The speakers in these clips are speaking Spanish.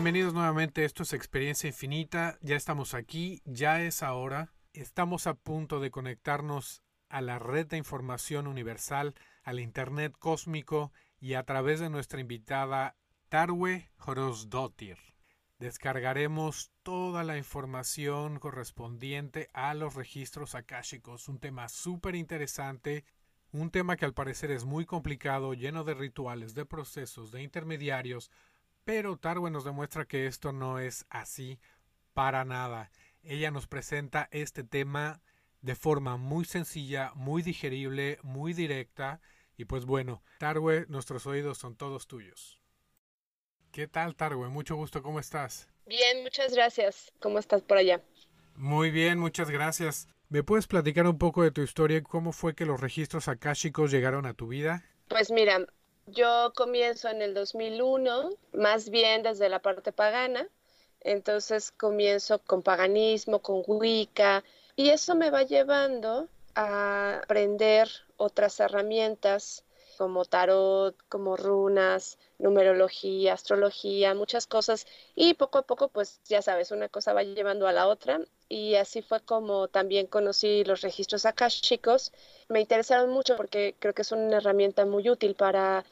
Bienvenidos nuevamente, esto es Experiencia Infinita, ya estamos aquí, ya es ahora, estamos a punto de conectarnos a la red de información universal, al Internet cósmico y a través de nuestra invitada Tarwe Horosdottir. Descargaremos toda la información correspondiente a los registros akáshicos, un tema súper interesante, un tema que al parecer es muy complicado, lleno de rituales, de procesos, de intermediarios, pero Tarwe nos demuestra que esto no es así para nada. Ella nos presenta este tema de forma muy sencilla, muy digerible, muy directa. Y pues bueno, Tarwe, nuestros oídos son todos tuyos. ¿Qué tal, Tarwe? Mucho gusto, ¿cómo estás? Bien, muchas gracias. ¿Cómo estás por allá? Muy bien, muchas gracias. ¿Me puedes platicar un poco de tu historia? ¿Cómo fue que los registros akáshicos llegaron a tu vida? Pues mira, yo comienzo en el 2001, más bien desde la parte pagana. Entonces comienzo con paganismo, con Wicca, y eso me va llevando a aprender otras herramientas como tarot, como runas, numerología, astrología, muchas cosas. Y poco a poco, pues ya sabes, una cosa va llevando a la otra. Y así fue como también conocí los registros chicos. Me interesaron mucho porque creo que es una herramienta muy útil para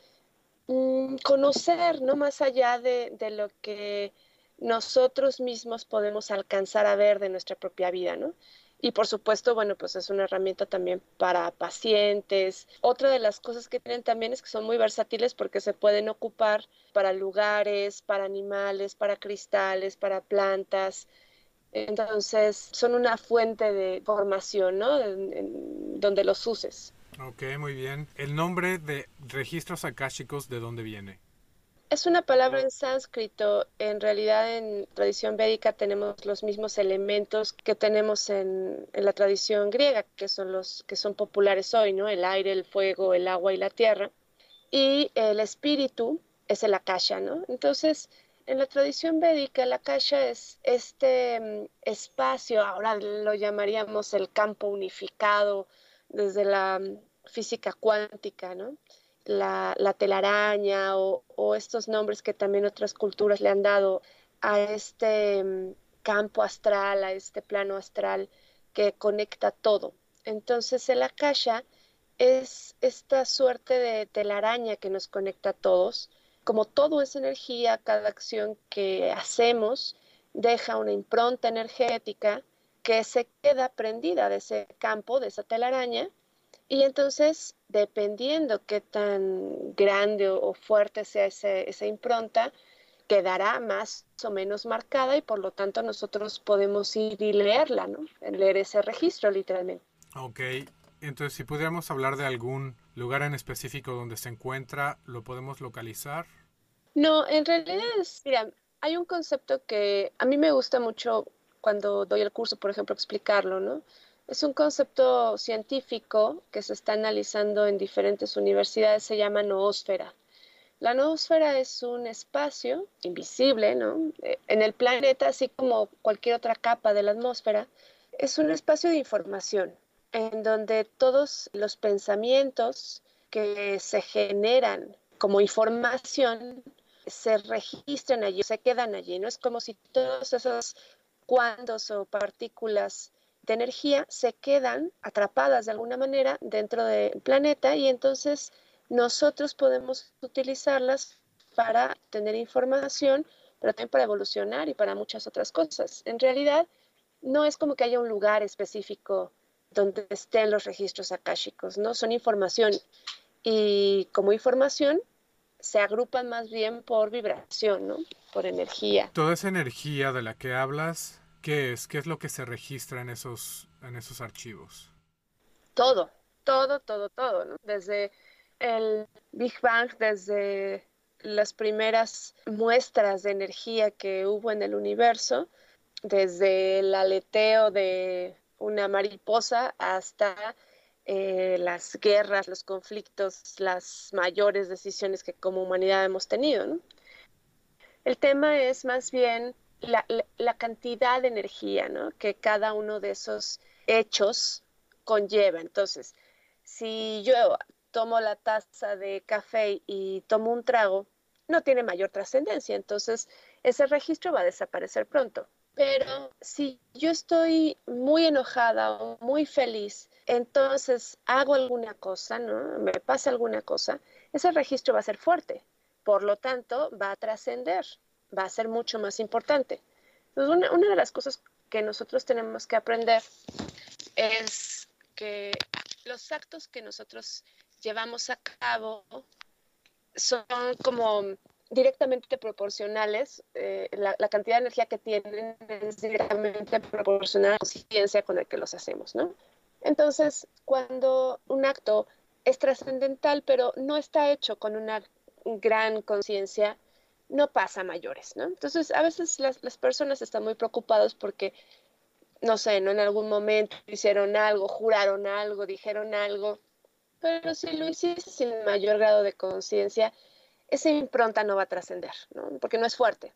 mm, conocer, ¿no? Más allá de, de lo que nosotros mismos podemos alcanzar a ver de nuestra propia vida, ¿no? Y por supuesto, bueno, pues es una herramienta también para pacientes. Otra de las cosas que tienen también es que son muy versátiles porque se pueden ocupar para lugares, para animales, para cristales, para plantas. Entonces, son una fuente de formación, ¿no? donde los uses. Ok, muy bien. ¿El nombre de registros akáshicos de dónde viene? Es una palabra en sánscrito. En realidad en tradición védica tenemos los mismos elementos que tenemos en, la tradición griega, que son los que son populares hoy, ¿no? El aire, el fuego, el agua y la tierra. Y el espíritu es el akasha, ¿no? Entonces, en la tradición védica, el akasha es este mm, espacio, ahora lo llamaríamos el campo unificado desde la física cuántica, ¿no? la, telaraña o, estos nombres que también otras culturas le han dado a este mm, campo astral, a este plano astral que conecta todo. Entonces el akasha es esta suerte de telaraña que nos conecta a todos. Como todo es energía, cada acción que hacemos deja una impronta energética que se queda prendida de ese campo, de esa telaraña, y entonces, dependiendo qué tan grande o, fuerte sea esa impronta, quedará más o menos marcada y por lo tanto nosotros podemos ir y leerla, ¿no? Leer ese registro literalmente. Ok, entonces si pudiéramos hablar de algún lugar en específico donde se encuentra, ¿lo podemos localizar? No, en realidad es, mira, hay un concepto que a mí me gusta mucho cuando doy el curso, por ejemplo, explicarlo, ¿no? Es un concepto científico que se está analizando en diferentes universidades, se llama noósfera. La noósfera es un espacio invisible, ¿no? Eh, en el planeta, así como cualquier otra capa de la atmósfera, es un espacio de información en donde todos los pensamientos que se generan como información se registran allí, se quedan allí, ¿no? Es como si todos esos cuantos o partículas de energía se quedan atrapadas de alguna manera dentro del planeta y entonces nosotros podemos utilizarlas para tener información, pero también para evolucionar y para muchas otras cosas. En realidad, no es como que haya un lugar específico donde estén los registros akáshicos, ¿no? Son información y como información se agrupan más bien por vibración, ¿no? Por energía. Toda esa energía de la que hablas ¿Qué es? ¿Qué es lo que se registra en esos, en esos archivos? Todo, todo, todo, todo, ¿no? Desde el Big Bang, desde las primeras muestras de energía que hubo en el universo, desde el aleteo de una mariposa hasta eh, las guerras, los conflictos, las mayores decisiones que como humanidad hemos tenido. El tema es más bien la, cantidad de energía ¿no? que cada uno de esos hechos conlleva. Entonces, si yo tomo la taza de café y tomo un trago, no tiene mayor trascendencia. Entonces, ese registro va a desaparecer pronto. Pero si yo estoy muy enojada o muy feliz, entonces hago alguna cosa, ¿no? Me pasa alguna cosa, ese registro va a ser fuerte. Por lo tanto, va a trascender, va a ser mucho más importante. una, una de las cosas que nosotros tenemos que aprender es que los actos que nosotros llevamos a cabo son como directamente proporcionales, eh, la, cantidad de energía que tienen es directamente proporcional a la conciencia con la que los hacemos, ¿no? Entonces, cuando un acto es trascendental, pero no está hecho con una gran conciencia, no pasa mayores, ¿no? Entonces, a veces las, las personas están muy preocupadas porque, no sé, ¿no? En algún momento hicieron algo, juraron algo, dijeron algo, pero si lo hiciste sin mayor grado de conciencia, esa impronta no va a trascender, ¿no? porque no es fuerte.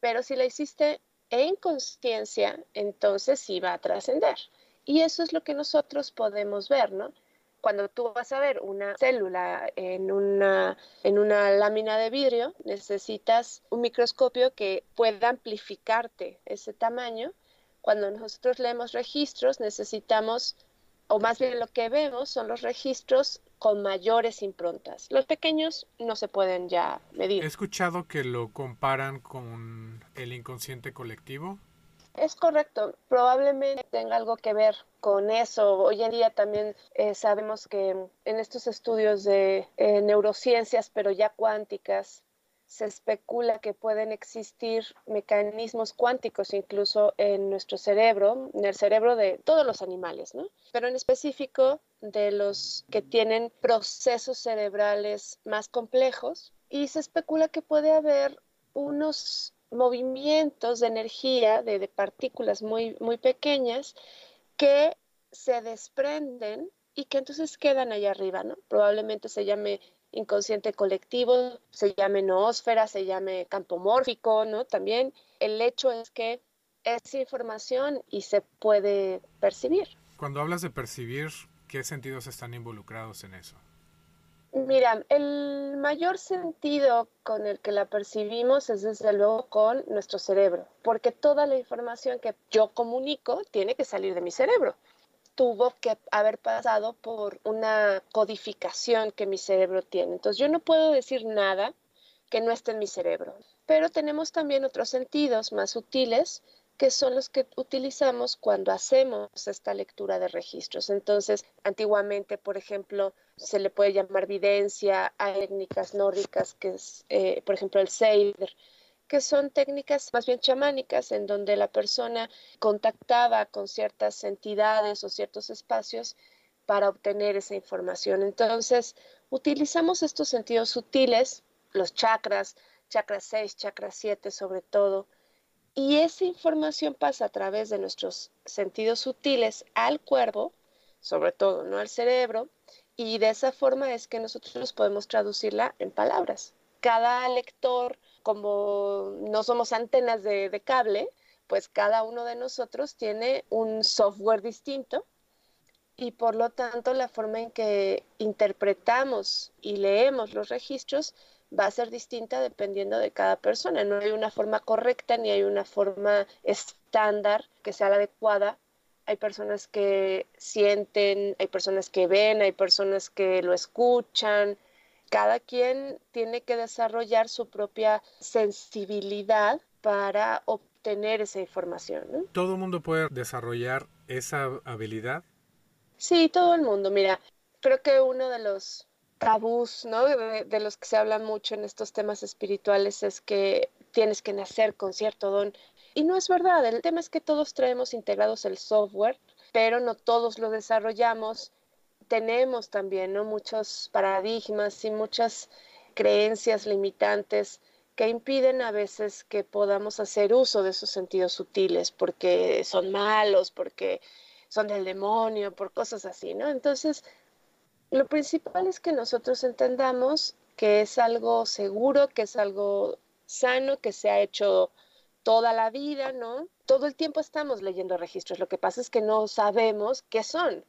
Pero si la hiciste en conciencia, entonces sí va a trascender. Y eso es lo que nosotros podemos ver, ¿no? Cuando tú vas a ver una célula en una, en una lámina de vidrio, necesitas un microscopio que pueda amplificarte ese tamaño. Cuando nosotros leemos registros, necesitamos, o más bien lo que vemos son los registros con mayores improntas. Los pequeños no se pueden ya medir. He escuchado que lo comparan con el inconsciente colectivo. Es correcto, probablemente tenga algo que ver con eso. Hoy en día también eh, sabemos que en estos estudios de eh, neurociencias, pero ya cuánticas, se especula que pueden existir mecanismos cuánticos incluso en nuestro cerebro, en el cerebro de todos los animales, ¿no? Pero en específico de los que tienen procesos cerebrales más complejos y se especula que puede haber unos movimientos de energía de, de partículas muy, muy pequeñas que se desprenden y que entonces quedan allá arriba, ¿no? Probablemente se llame inconsciente colectivo, se llame noósfera, se llame campo mórfico, ¿no? También el hecho es que es información y se puede percibir. Cuando hablas de percibir, ¿qué sentidos están involucrados en eso? Mira, el mayor sentido con el que la percibimos es desde luego con nuestro cerebro, porque toda la información que yo comunico tiene que salir de mi cerebro tuvo que haber pasado por una codificación que mi cerebro tiene. Entonces yo no puedo decir nada que no esté en mi cerebro. Pero tenemos también otros sentidos más sutiles que son los que utilizamos cuando hacemos esta lectura de registros. Entonces, antiguamente, por ejemplo, se le puede llamar videncia a técnicas nórdicas, que es, eh, por ejemplo, el Seider, que son técnicas más bien chamánicas en donde la persona contactaba con ciertas entidades o ciertos espacios para obtener esa información. Entonces, utilizamos estos sentidos sutiles, los chakras, chakra 6, chakra 7 sobre todo, y esa información pasa a través de nuestros sentidos sutiles al cuerpo, sobre todo, no al cerebro, y de esa forma es que nosotros podemos traducirla en palabras. Cada lector como no somos antenas de, cable, pues cada uno de nosotros tiene un software distinto y por lo tanto la forma en que interpretamos y leemos los registros va a ser distinta dependiendo de cada persona. No hay una forma correcta ni hay una forma estándar que sea la adecuada. Hay personas que sienten, hay personas que ven, hay personas que lo escuchan, cada quien tiene que desarrollar su propia sensibilidad para obtener esa información. ¿Todo el mundo puede desarrollar esa habilidad? Sí, todo el mundo. Mira, creo que uno de los tabús, ¿no? De, de, los que se habla mucho en estos temas espirituales es que tienes que nacer con cierto don. Y no es verdad, el tema es que todos traemos integrados el software, pero no todos lo desarrollamos tenemos también ¿no? muchos paradigmas y muchas creencias limitantes que impiden a veces que podamos hacer uso de esos sentidos sutiles porque son malos, porque son del demonio, por cosas así, ¿no? Entonces, lo principal es que nosotros entendamos que es algo seguro, que es algo sano, que se ha hecho toda la vida, ¿no? Todo el tiempo estamos leyendo registros, lo que pasa es que no sabemos qué son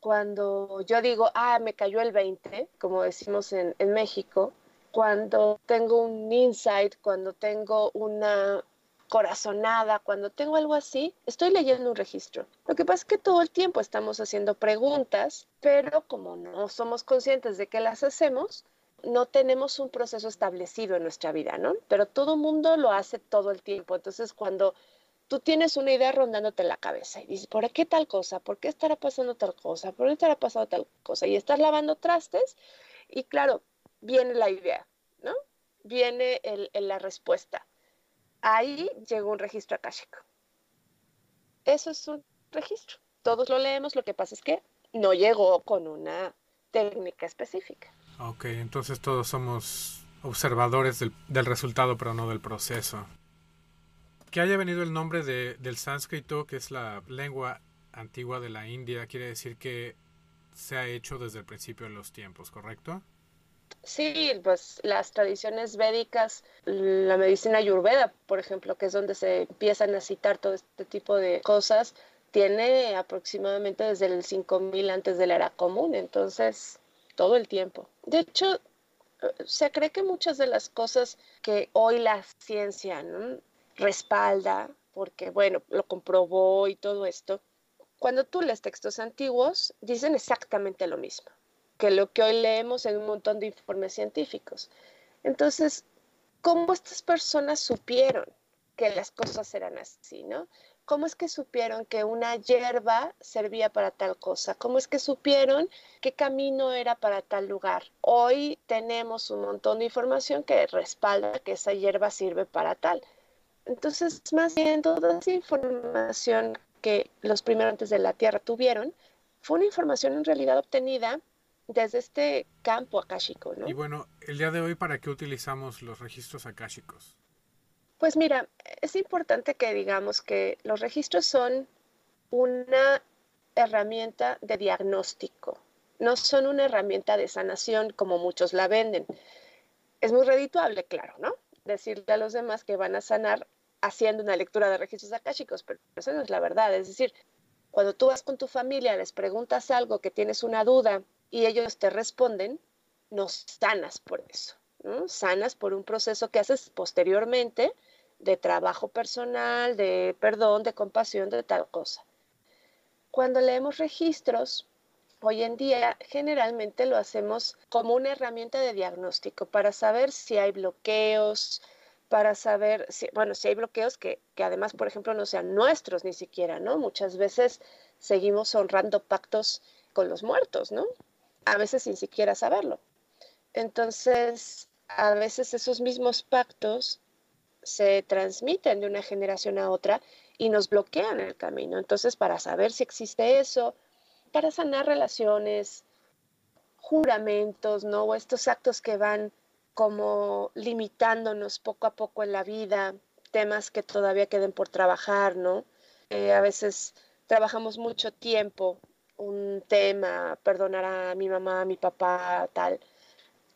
cuando yo digo, ah, me cayó el 20, como decimos en, México, cuando tengo un insight, cuando tengo una corazonada, cuando tengo algo así, estoy leyendo un registro. Lo que pasa es que todo el tiempo estamos haciendo preguntas, pero como no somos conscientes de que las hacemos, no tenemos un proceso establecido en nuestra vida, ¿no? Pero todo mundo lo hace todo el tiempo. Entonces, cuando tú tienes una idea rondándote en la cabeza y dices, ¿por qué tal cosa? ¿Por qué estará pasando tal cosa? ¿Por qué estará pasando tal cosa? Y estás lavando trastes y claro, viene la idea, ¿no? Viene la respuesta ahí llegó un registro akáshico. Eso es un registro. Todos lo leemos, lo que pasa es que no llegó con una técnica específica. Ok, entonces todos somos observadores del, resultado, pero no del proceso. Que haya venido el nombre de, del sánscrito, que es la lengua antigua de la India, quiere decir que se ha hecho desde el principio de los tiempos, ¿correcto? Sí, pues las tradiciones védicas, la medicina ayurveda, por ejemplo, que es donde se empiezan a citar todo este tipo de cosas, tiene aproximadamente desde el 5000 antes de la era común, entonces todo el tiempo. De hecho, se cree que muchas de las cosas que hoy la ciencia respalda, porque bueno, lo comprobó y todo esto, cuando tú lees textos antiguos, dicen exactamente lo mismo que lo que hoy leemos en un montón de informes científicos. Entonces, ¿cómo estas personas supieron que las cosas eran así, no? ¿Cómo es que supieron que una hierba servía para tal cosa? ¿Cómo es que supieron qué camino era para tal lugar? Hoy tenemos un montón de información que respalda que esa hierba sirve para tal. Entonces, más bien toda esa información que los primeros antes de la Tierra tuvieron fue una información en realidad obtenida desde este campo akáshico, ¿no? Y bueno, el día de hoy, ¿para qué utilizamos los registros akáshicos? Pues mira, es importante que digamos que los registros son una herramienta de diagnóstico, no son una herramienta de sanación como muchos la venden. Es muy redituable, claro, ¿no? Decirle a los demás que van a sanar haciendo una lectura de registros akáshicos, pero eso no es la verdad. Es decir, cuando tú vas con tu familia, les preguntas algo, que tienes una duda y ellos te responden, no sanas por eso, ¿no? sanas por un proceso que haces posteriormente de trabajo personal, de perdón, de compasión, de tal cosa. Cuando leemos registros, hoy en día generalmente lo hacemos como una herramienta de diagnóstico para saber si hay bloqueos, para saber, si, bueno, si hay bloqueos que, que además, por ejemplo, no sean nuestros ni siquiera, ¿no? Muchas veces seguimos honrando pactos con los muertos, ¿no? A veces sin siquiera saberlo. Entonces, a veces esos mismos pactos se transmiten de una generación a otra y nos bloquean el camino. Entonces, para saber si existe eso, para sanar relaciones, juramentos, ¿no? O estos actos que van como limitándonos poco a poco en la vida, temas que todavía queden por trabajar, ¿no? Eh, a veces trabajamos mucho tiempo un tema, perdonar a mi mamá, a mi papá, tal.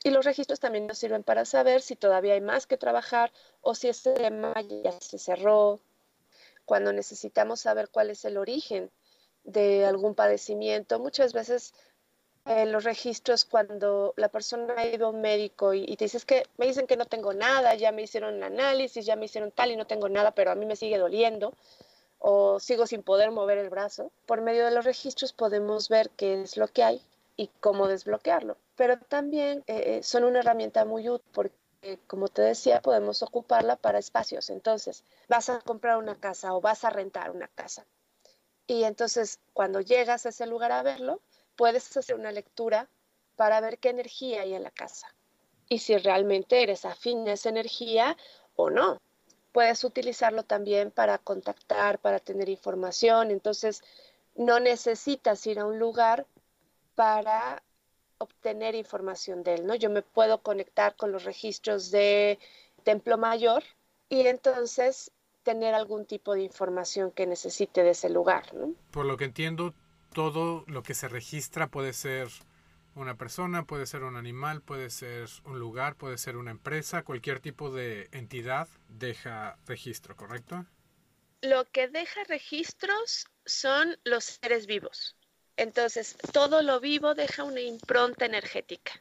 Y los registros también nos sirven para saber si todavía hay más que trabajar o si ese tema ya se cerró. Cuando necesitamos saber cuál es el origen de algún padecimiento, muchas veces eh, los registros cuando la persona ha ido a un médico y, y, te dices que me dicen que no tengo nada, ya me hicieron el análisis, ya me hicieron tal y no tengo nada, pero a mí me sigue doliendo o sigo sin poder mover el brazo, por medio de los registros podemos ver qué es lo que hay y cómo desbloquearlo. Pero también eh, son una herramienta muy útil porque, como te decía, podemos ocuparla para espacios. Entonces, vas a comprar una casa o vas a rentar una casa. Y entonces, cuando llegas a ese lugar a verlo, puedes hacer una lectura para ver qué energía hay en la casa y si realmente eres afín a esa energía o no puedes utilizarlo también para contactar, para tener información. Entonces, no necesitas ir a un lugar para obtener información de él, ¿no? Yo me puedo conectar con los registros de Templo Mayor y entonces tener algún tipo de información que necesite de ese lugar, ¿no? Por lo que entiendo, todo lo que se registra puede ser una persona, puede ser un animal, puede ser un lugar, puede ser una empresa, cualquier tipo de entidad deja registro, ¿correcto? Lo que deja registros son los seres vivos. Entonces, todo lo vivo deja una impronta energética.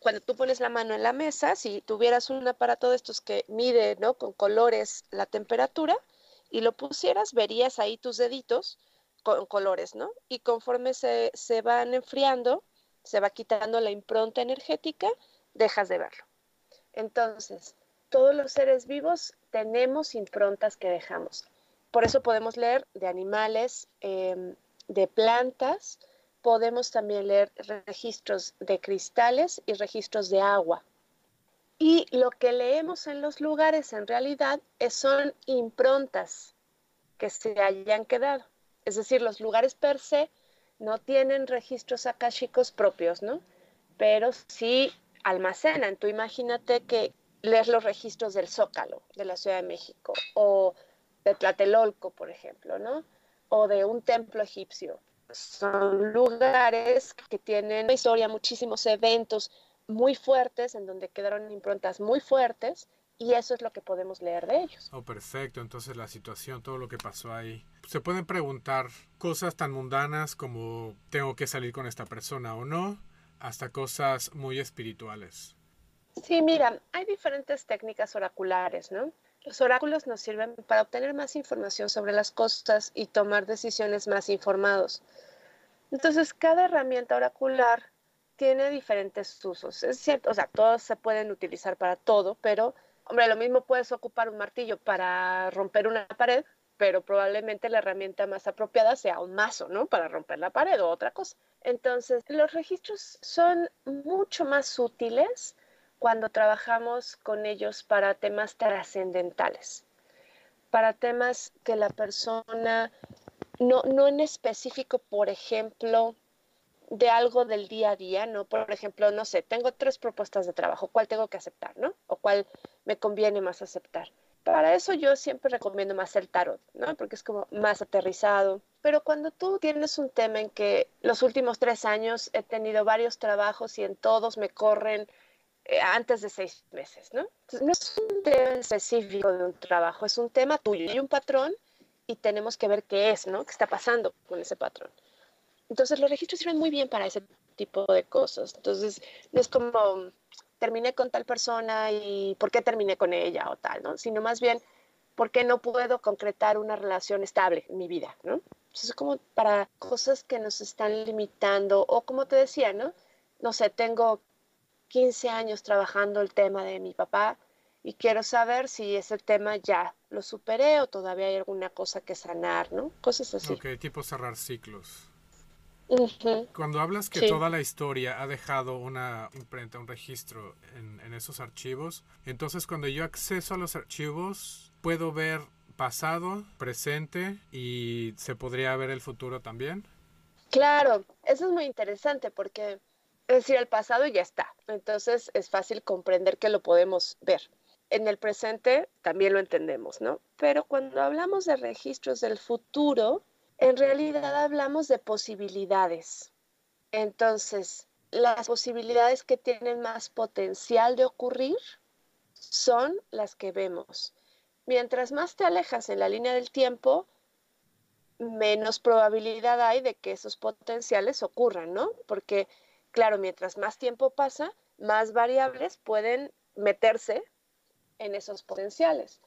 cuando tú pones la mano en la mesa, si tuvieras un aparato de estos que mide, ¿no? Con colores la temperatura y lo pusieras, verías ahí tus deditos con colores, ¿no? Y conforme se, se van enfriando, se va quitando la impronta energética, dejas de verlo. Entonces, todos los seres vivos tenemos improntas que dejamos. Por eso podemos leer de animales, em, de plantas, podemos también leer registros de cristales y registros de agua. Y lo que leemos en los lugares en realidad son improntas que se hayan quedado. Es decir, los lugares per se no tienen registros akáshicos propios, ¿no? Pero sí almacenan. Tú imagínate que lees los registros del Zócalo de la Ciudad de México o de Tlatelolco, por ejemplo, ¿no? O de un templo egipcio. Son lugares que tienen una historia, muchísimos eventos muy fuertes, en donde quedaron improntas muy fuertes, y eso es lo que podemos leer de ellos. Oh, perfecto. Entonces la situación, todo lo que pasó ahí. Se pueden preguntar cosas tan mundanas como tengo que salir con esta persona o no, hasta cosas muy espirituales. Sí, mira, hay diferentes técnicas oraculares, ¿no? Los oráculos nos sirven para obtener más información sobre las cosas y tomar decisiones más informados. Entonces, cada herramienta oracular tiene diferentes usos. Es cierto, o sea, todos se pueden utilizar para todo, pero, hombre, lo mismo puedes ocupar un martillo para romper una pared, pero probablemente la herramienta más apropiada sea un mazo, ¿no? Para romper la pared o otra cosa. Entonces, los registros son mucho más útiles cuando trabajamos con ellos para temas trascendentales, para temas que la persona, no, no en específico, por ejemplo, de algo del día a día, ¿no? Por ejemplo, no sé, tengo tres propuestas de trabajo, ¿cuál tengo que aceptar, ¿no? O cuál me conviene más aceptar. Para eso yo siempre recomiendo más el tarot, ¿no? Porque es como más aterrizado. Pero cuando tú tienes un tema en que los últimos tres años he tenido varios trabajos y en todos me corren eh, antes de seis meses, ¿no? no es un tema específico de un trabajo, es un tema tuyo y un patrón y tenemos que ver qué es, ¿no? ¿Qué está pasando con ese patrón? Entonces los registros sirven muy bien para ese tipo de cosas. Entonces no es como terminé con tal persona y por qué terminé con ella o tal, ¿no? Sino más bien por qué no puedo concretar una relación estable en mi vida, ¿no? Entonces es como para cosas que nos están limitando o como te decía, ¿no? No sé, tengo 15 años trabajando el tema de mi papá y quiero saber si ese tema ya lo superé o todavía hay alguna cosa que sanar, ¿no? Cosas así. Ok, tipo cerrar ciclos. Cuando hablas que toda la historia ha dejado una imprenta, un registro en, en, esos archivos, entonces cuando yo acceso a los archivos, puedo ver pasado, presente y se podría ver el futuro también. Claro, eso es muy interesante porque es decir, el pasado ya está. Entonces es fácil comprender que lo podemos ver. En el presente también lo entendemos, ¿no? Pero cuando hablamos de registros del futuro, en realidad hablamos de posibilidades. Entonces, las posibilidades que tienen más potencial de ocurrir son las que vemos. Mientras más te alejas en la línea del tiempo, menos probabilidad hay de que esos potenciales ocurran, ¿no? Porque Claro, mientras más tiempo pasa, más variables pueden meterse en esos potenciales.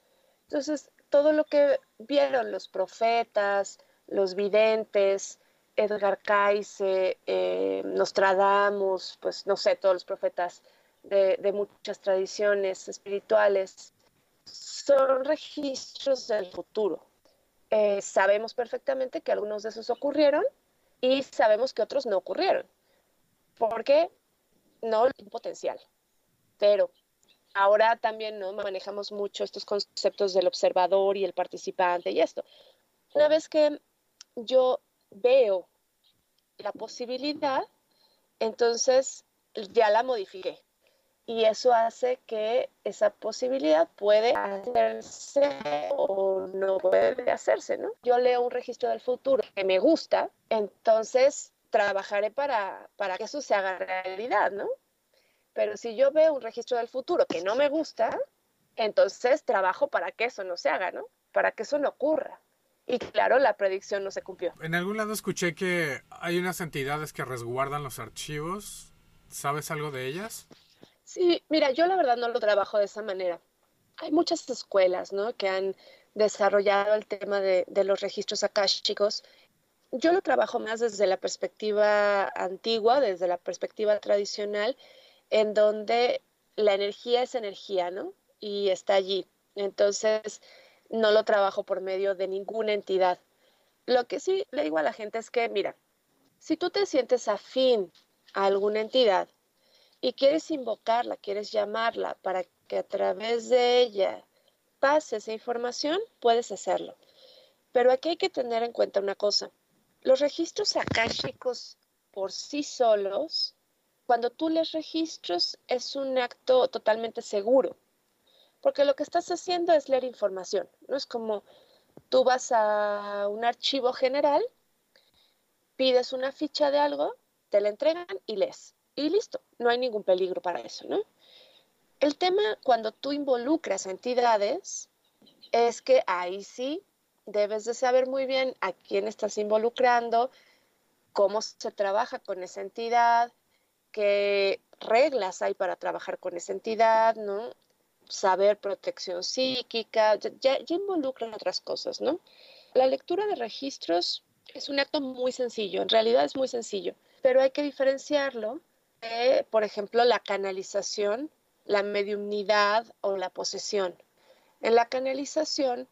Entonces, todo lo que vieron los profetas, los videntes, Edgar Cayce, eh, Nostradamus, pues no sé, todos los profetas de, muchas tradiciones espirituales, son registros del futuro. Eh, sabemos perfectamente que algunos de esos ocurrieron y sabemos que otros no ocurrieron porque no un potencial. Pero ahora también no manejamos mucho estos conceptos del observador y el participante y esto. Una vez que yo veo la posibilidad, entonces ya la modifiqué. Y eso hace que esa posibilidad puede hacerse o no puede hacerse, ¿no? Yo leo un registro del futuro que me gusta, entonces trabajaré para, para que eso se haga realidad, ¿no? Pero si yo veo un registro del futuro que no me gusta, entonces trabajo para que eso no se haga, ¿no? Para que eso no ocurra. Y claro, la predicción no se cumplió. En algún lado escuché que hay unas entidades que resguardan los archivos. ¿Sabes algo de ellas? Sí, mira, yo la verdad no lo trabajo de esa manera. Hay muchas escuelas, ¿no? Que han desarrollado el tema de, de los registros chicos. Yo lo trabajo más desde la perspectiva antigua, desde la perspectiva tradicional, en donde la energía es energía, ¿no? Y está allí. Entonces, no lo trabajo por medio de ninguna entidad. Lo que sí le digo a la gente es que, mira, si tú te sientes afín a alguna entidad y quieres invocarla, quieres llamarla para que a través de ella pase esa información, puedes hacerlo. Pero aquí hay que tener en cuenta una cosa. Los registros akáshicos por sí solos, cuando tú les registros, es un acto totalmente seguro, porque lo que estás haciendo es leer información. No es como tú vas a un archivo general, pides una ficha de algo, te la entregan y lees. Y listo, no hay ningún peligro para eso, ¿no? El tema cuando tú involucras entidades es que ahí sí debes de saber muy bien a quién estás involucrando, cómo se trabaja con esa entidad, qué reglas hay para trabajar con esa entidad, ¿no? Saber protección psíquica, ya, involucra otras cosas, ¿no? La lectura de registros es un acto muy sencillo, en realidad es muy sencillo, pero hay que diferenciarlo de, por ejemplo, la canalización, la mediumnidad o la posesión. En la canalización,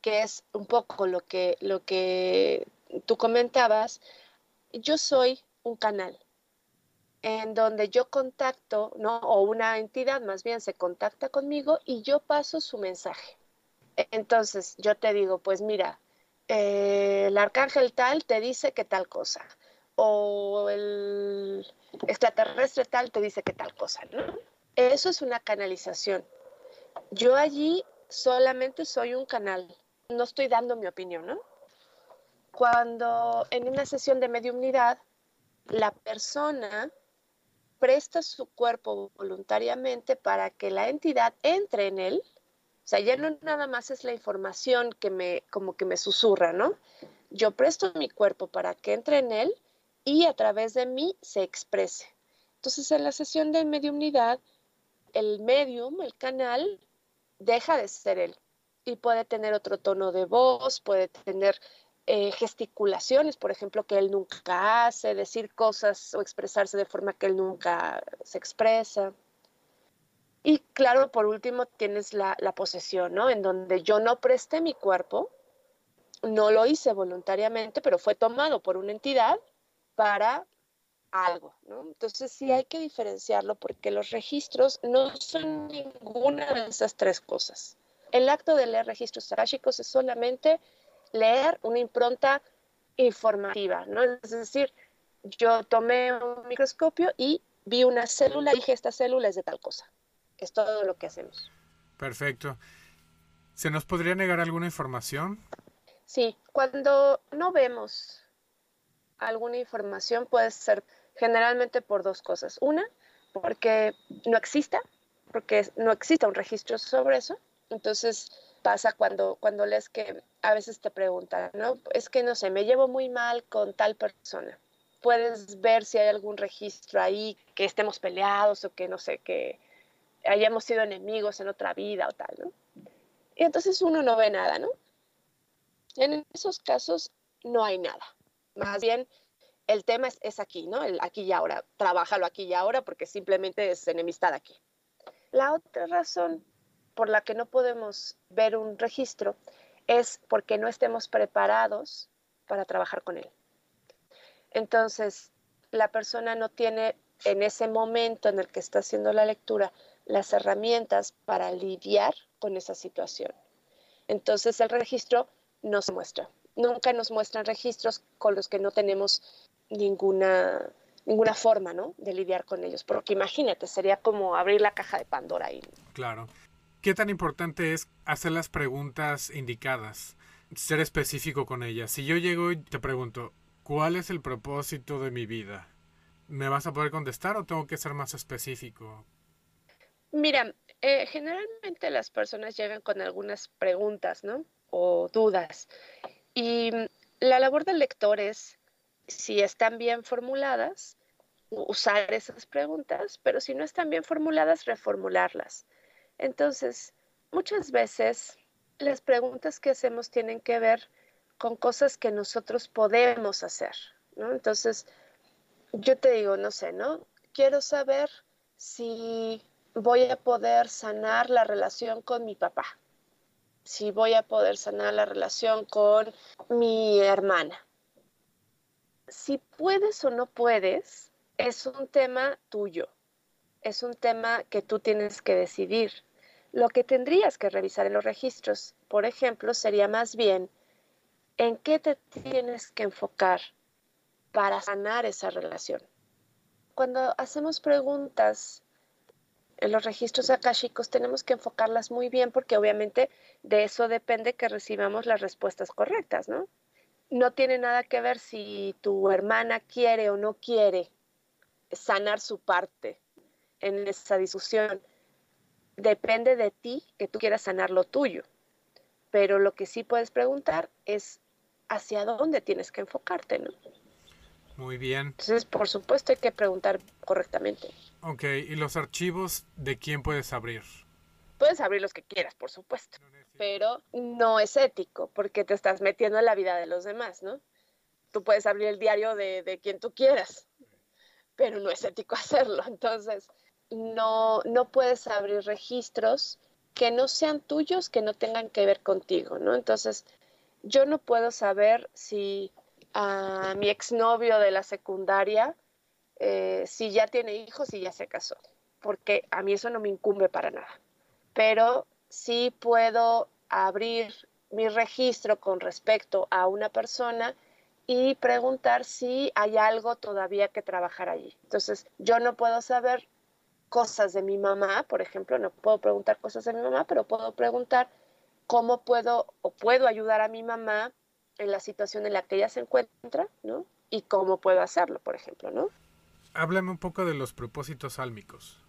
que es un poco lo que, lo que tú comentabas, yo soy un canal en donde yo contacto, ¿no? O una entidad más bien se contacta conmigo y yo paso su mensaje. Entonces yo te digo, pues mira, eh, el arcángel tal te dice que tal cosa, o el extraterrestre tal te dice que tal cosa, ¿no? Eso es una canalización. Yo allí solamente soy un canal, no estoy dando mi opinión, ¿no? Cuando en una sesión de mediumnidad, la persona presta su cuerpo voluntariamente para que la entidad entre en él. O sea, ya no nada más es la información que me, como que me susurra, ¿no? Yo presto mi cuerpo para que entre en él y a través de mí se exprese. Entonces, en la sesión de mediumnidad, el medium, el canal, deja de ser él y puede tener otro tono de voz, puede tener eh, gesticulaciones, por ejemplo, que él nunca hace, decir cosas o expresarse de forma que él nunca se expresa. Y claro, por último, tienes la, posesión, ¿no? En donde yo no presté mi cuerpo, no lo hice voluntariamente, pero fue tomado por una entidad para algo, ¿no? Entonces sí hay que diferenciarlo porque los registros no son ninguna de esas tres cosas. El acto de leer registros aráshicos es solamente leer una impronta informativa, ¿no? Es decir, yo tomé un microscopio y vi una célula y dije, esta célula es de tal cosa. Es todo lo que hacemos. Perfecto. ¿Se nos podría negar alguna información? Sí, cuando no vemos alguna información puede ser generalmente por dos cosas. Una, porque no exista, porque no exista un registro sobre eso. Entonces, pasa cuando, cuando lees que a veces te preguntan, ¿no? Es que no sé, me llevo muy mal con tal persona. Puedes ver si hay algún registro ahí que estemos peleados o que no sé, que hayamos sido enemigos en otra vida o tal, ¿no? Y entonces uno no ve nada, ¿no? En esos casos no hay nada. Más bien, el tema es, aquí, ¿no? El aquí y ahora. Trabájalo aquí y ahora porque simplemente es enemistad aquí. La otra razón por la que no podemos ver un registro es porque no estemos preparados para trabajar con él. Entonces, la persona no tiene en ese momento en el que está haciendo la lectura las herramientas para lidiar con esa situación. Entonces, el registro no se muestra. Nunca nos muestran registros con los que no tenemos ninguna, ninguna forma ¿no? de lidiar con ellos. Porque imagínate, sería como abrir la caja de Pandora ahí. Claro. ¿Qué tan importante es hacer las preguntas indicadas? Ser específico con ellas. Si yo llego y te pregunto, ¿cuál es el propósito de mi vida? ¿Me vas a poder contestar o tengo que ser más específico? Mira, eh, generalmente las personas llegan con algunas preguntas, ¿no? O dudas. Y la labor del lector es, si están bien formuladas, usar esas preguntas, pero si no están bien formuladas, reformularlas. Entonces, muchas veces las preguntas que hacemos tienen que ver con cosas que nosotros podemos hacer, ¿no? Entonces, yo te digo, no sé, ¿no? Quiero saber si voy a poder sanar la relación con mi papá, si voy a poder sanar la relación con mi hermana. Si puedes o no puedes, es un tema tuyo, es un tema que tú tienes que decidir. Lo que tendrías que revisar en los registros, por ejemplo, sería más bien en qué te tienes que enfocar para sanar esa relación. Cuando hacemos preguntas en los registros akáshicos tenemos que enfocarlas muy bien porque obviamente de eso depende que recibamos las respuestas correctas, ¿no? No tiene nada que ver si tu hermana quiere o no quiere sanar su parte en esa discusión. Depende de ti que tú quieras sanar lo tuyo. Pero lo que sí puedes preguntar es hacia dónde tienes que enfocarte, ¿no? Muy bien. Entonces, por supuesto, hay que preguntar correctamente. Ok, ¿y los archivos de quién puedes abrir? Puedes abrir los que quieras, por supuesto, pero no es ético porque te estás metiendo en la vida de los demás, ¿no? Tú puedes abrir el diario de, de quien tú quieras, pero no es ético hacerlo. Entonces, no, no puedes abrir registros que no sean tuyos, que no tengan que ver contigo, ¿no? Entonces, yo no puedo saber si a mi exnovio de la secundaria eh, si ya tiene hijos y ya se casó, porque a mí eso no me incumbe para nada. Pero sí puedo abrir mi registro con respecto a una persona y preguntar si hay algo todavía que trabajar allí. Entonces, yo no puedo saber cosas de mi mamá, por ejemplo, no puedo preguntar cosas de mi mamá, pero puedo preguntar cómo puedo o puedo ayudar a mi mamá en la situación en la que ella se encuentra, ¿no? Y cómo puedo hacerlo, por ejemplo, ¿no? Háblame un poco de los propósitos álmicos.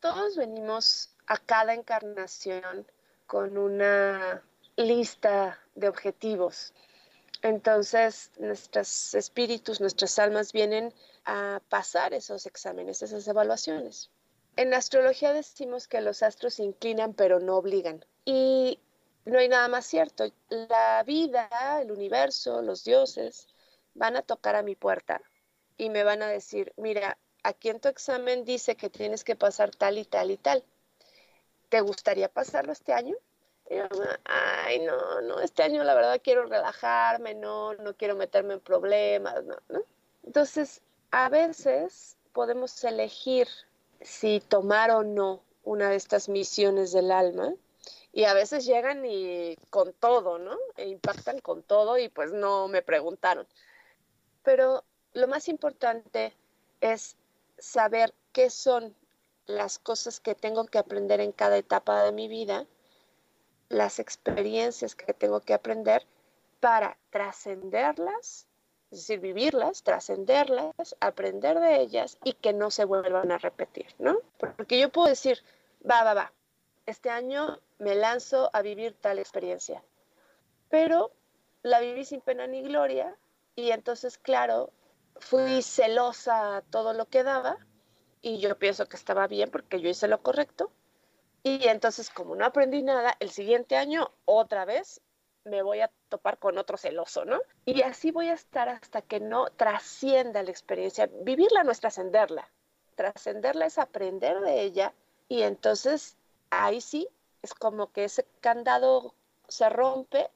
Todos venimos a cada encarnación con una lista de objetivos. Entonces, nuestros espíritus, nuestras almas vienen a pasar esos exámenes, esas evaluaciones. En astrología decimos que los astros inclinan pero no obligan. Y no hay nada más cierto. La vida, el universo, los dioses van a tocar a mi puerta y me van a decir, mira, aquí en tu examen dice que tienes que pasar tal y tal y tal. ¿Te gustaría pasarlo este año? Y ay, no, no, este año la verdad quiero relajarme, no, no quiero meterme en problemas, no, ¿no? Entonces, a veces podemos elegir si tomar o no una de estas misiones del alma y a veces llegan y con todo, ¿no? E impactan con todo y pues no me preguntaron. Pero lo más importante es saber qué son las cosas que tengo que aprender en cada etapa de mi vida, las experiencias que tengo que aprender para trascenderlas, es decir, vivirlas, trascenderlas, aprender de ellas y que no se vuelvan a repetir, ¿no? Porque yo puedo decir, va, va, va, este año me lanzo a vivir tal experiencia. Pero la viví sin pena ni gloria y entonces, claro, fui celosa a todo lo que daba y yo pienso que estaba bien porque yo hice lo correcto. Y entonces, como no aprendí nada, el siguiente año otra vez me voy a topar con otro celoso, ¿no? Y así voy a estar hasta que no trascienda la experiencia. Vivirla no es trascenderla. Trascenderla es aprender de ella y entonces ahí sí es como que ese candado se rompe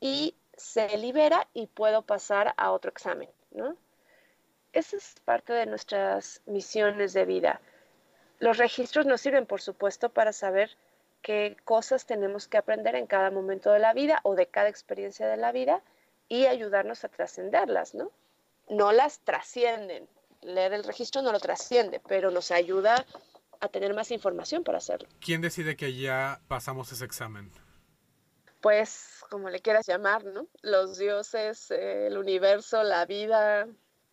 y se libera y puedo pasar a otro examen, ¿no? Esa es parte de nuestras misiones de vida. Los registros nos sirven, por supuesto, para saber qué cosas tenemos que aprender en cada momento de la vida o de cada experiencia de la vida y ayudarnos a trascenderlas, ¿no? No las trascienden. Leer el registro no lo trasciende, pero nos ayuda a tener más información para hacerlo. ¿Quién decide que ya pasamos ese examen? Pues, como le quieras llamar, ¿no? Los dioses, el universo, la vida,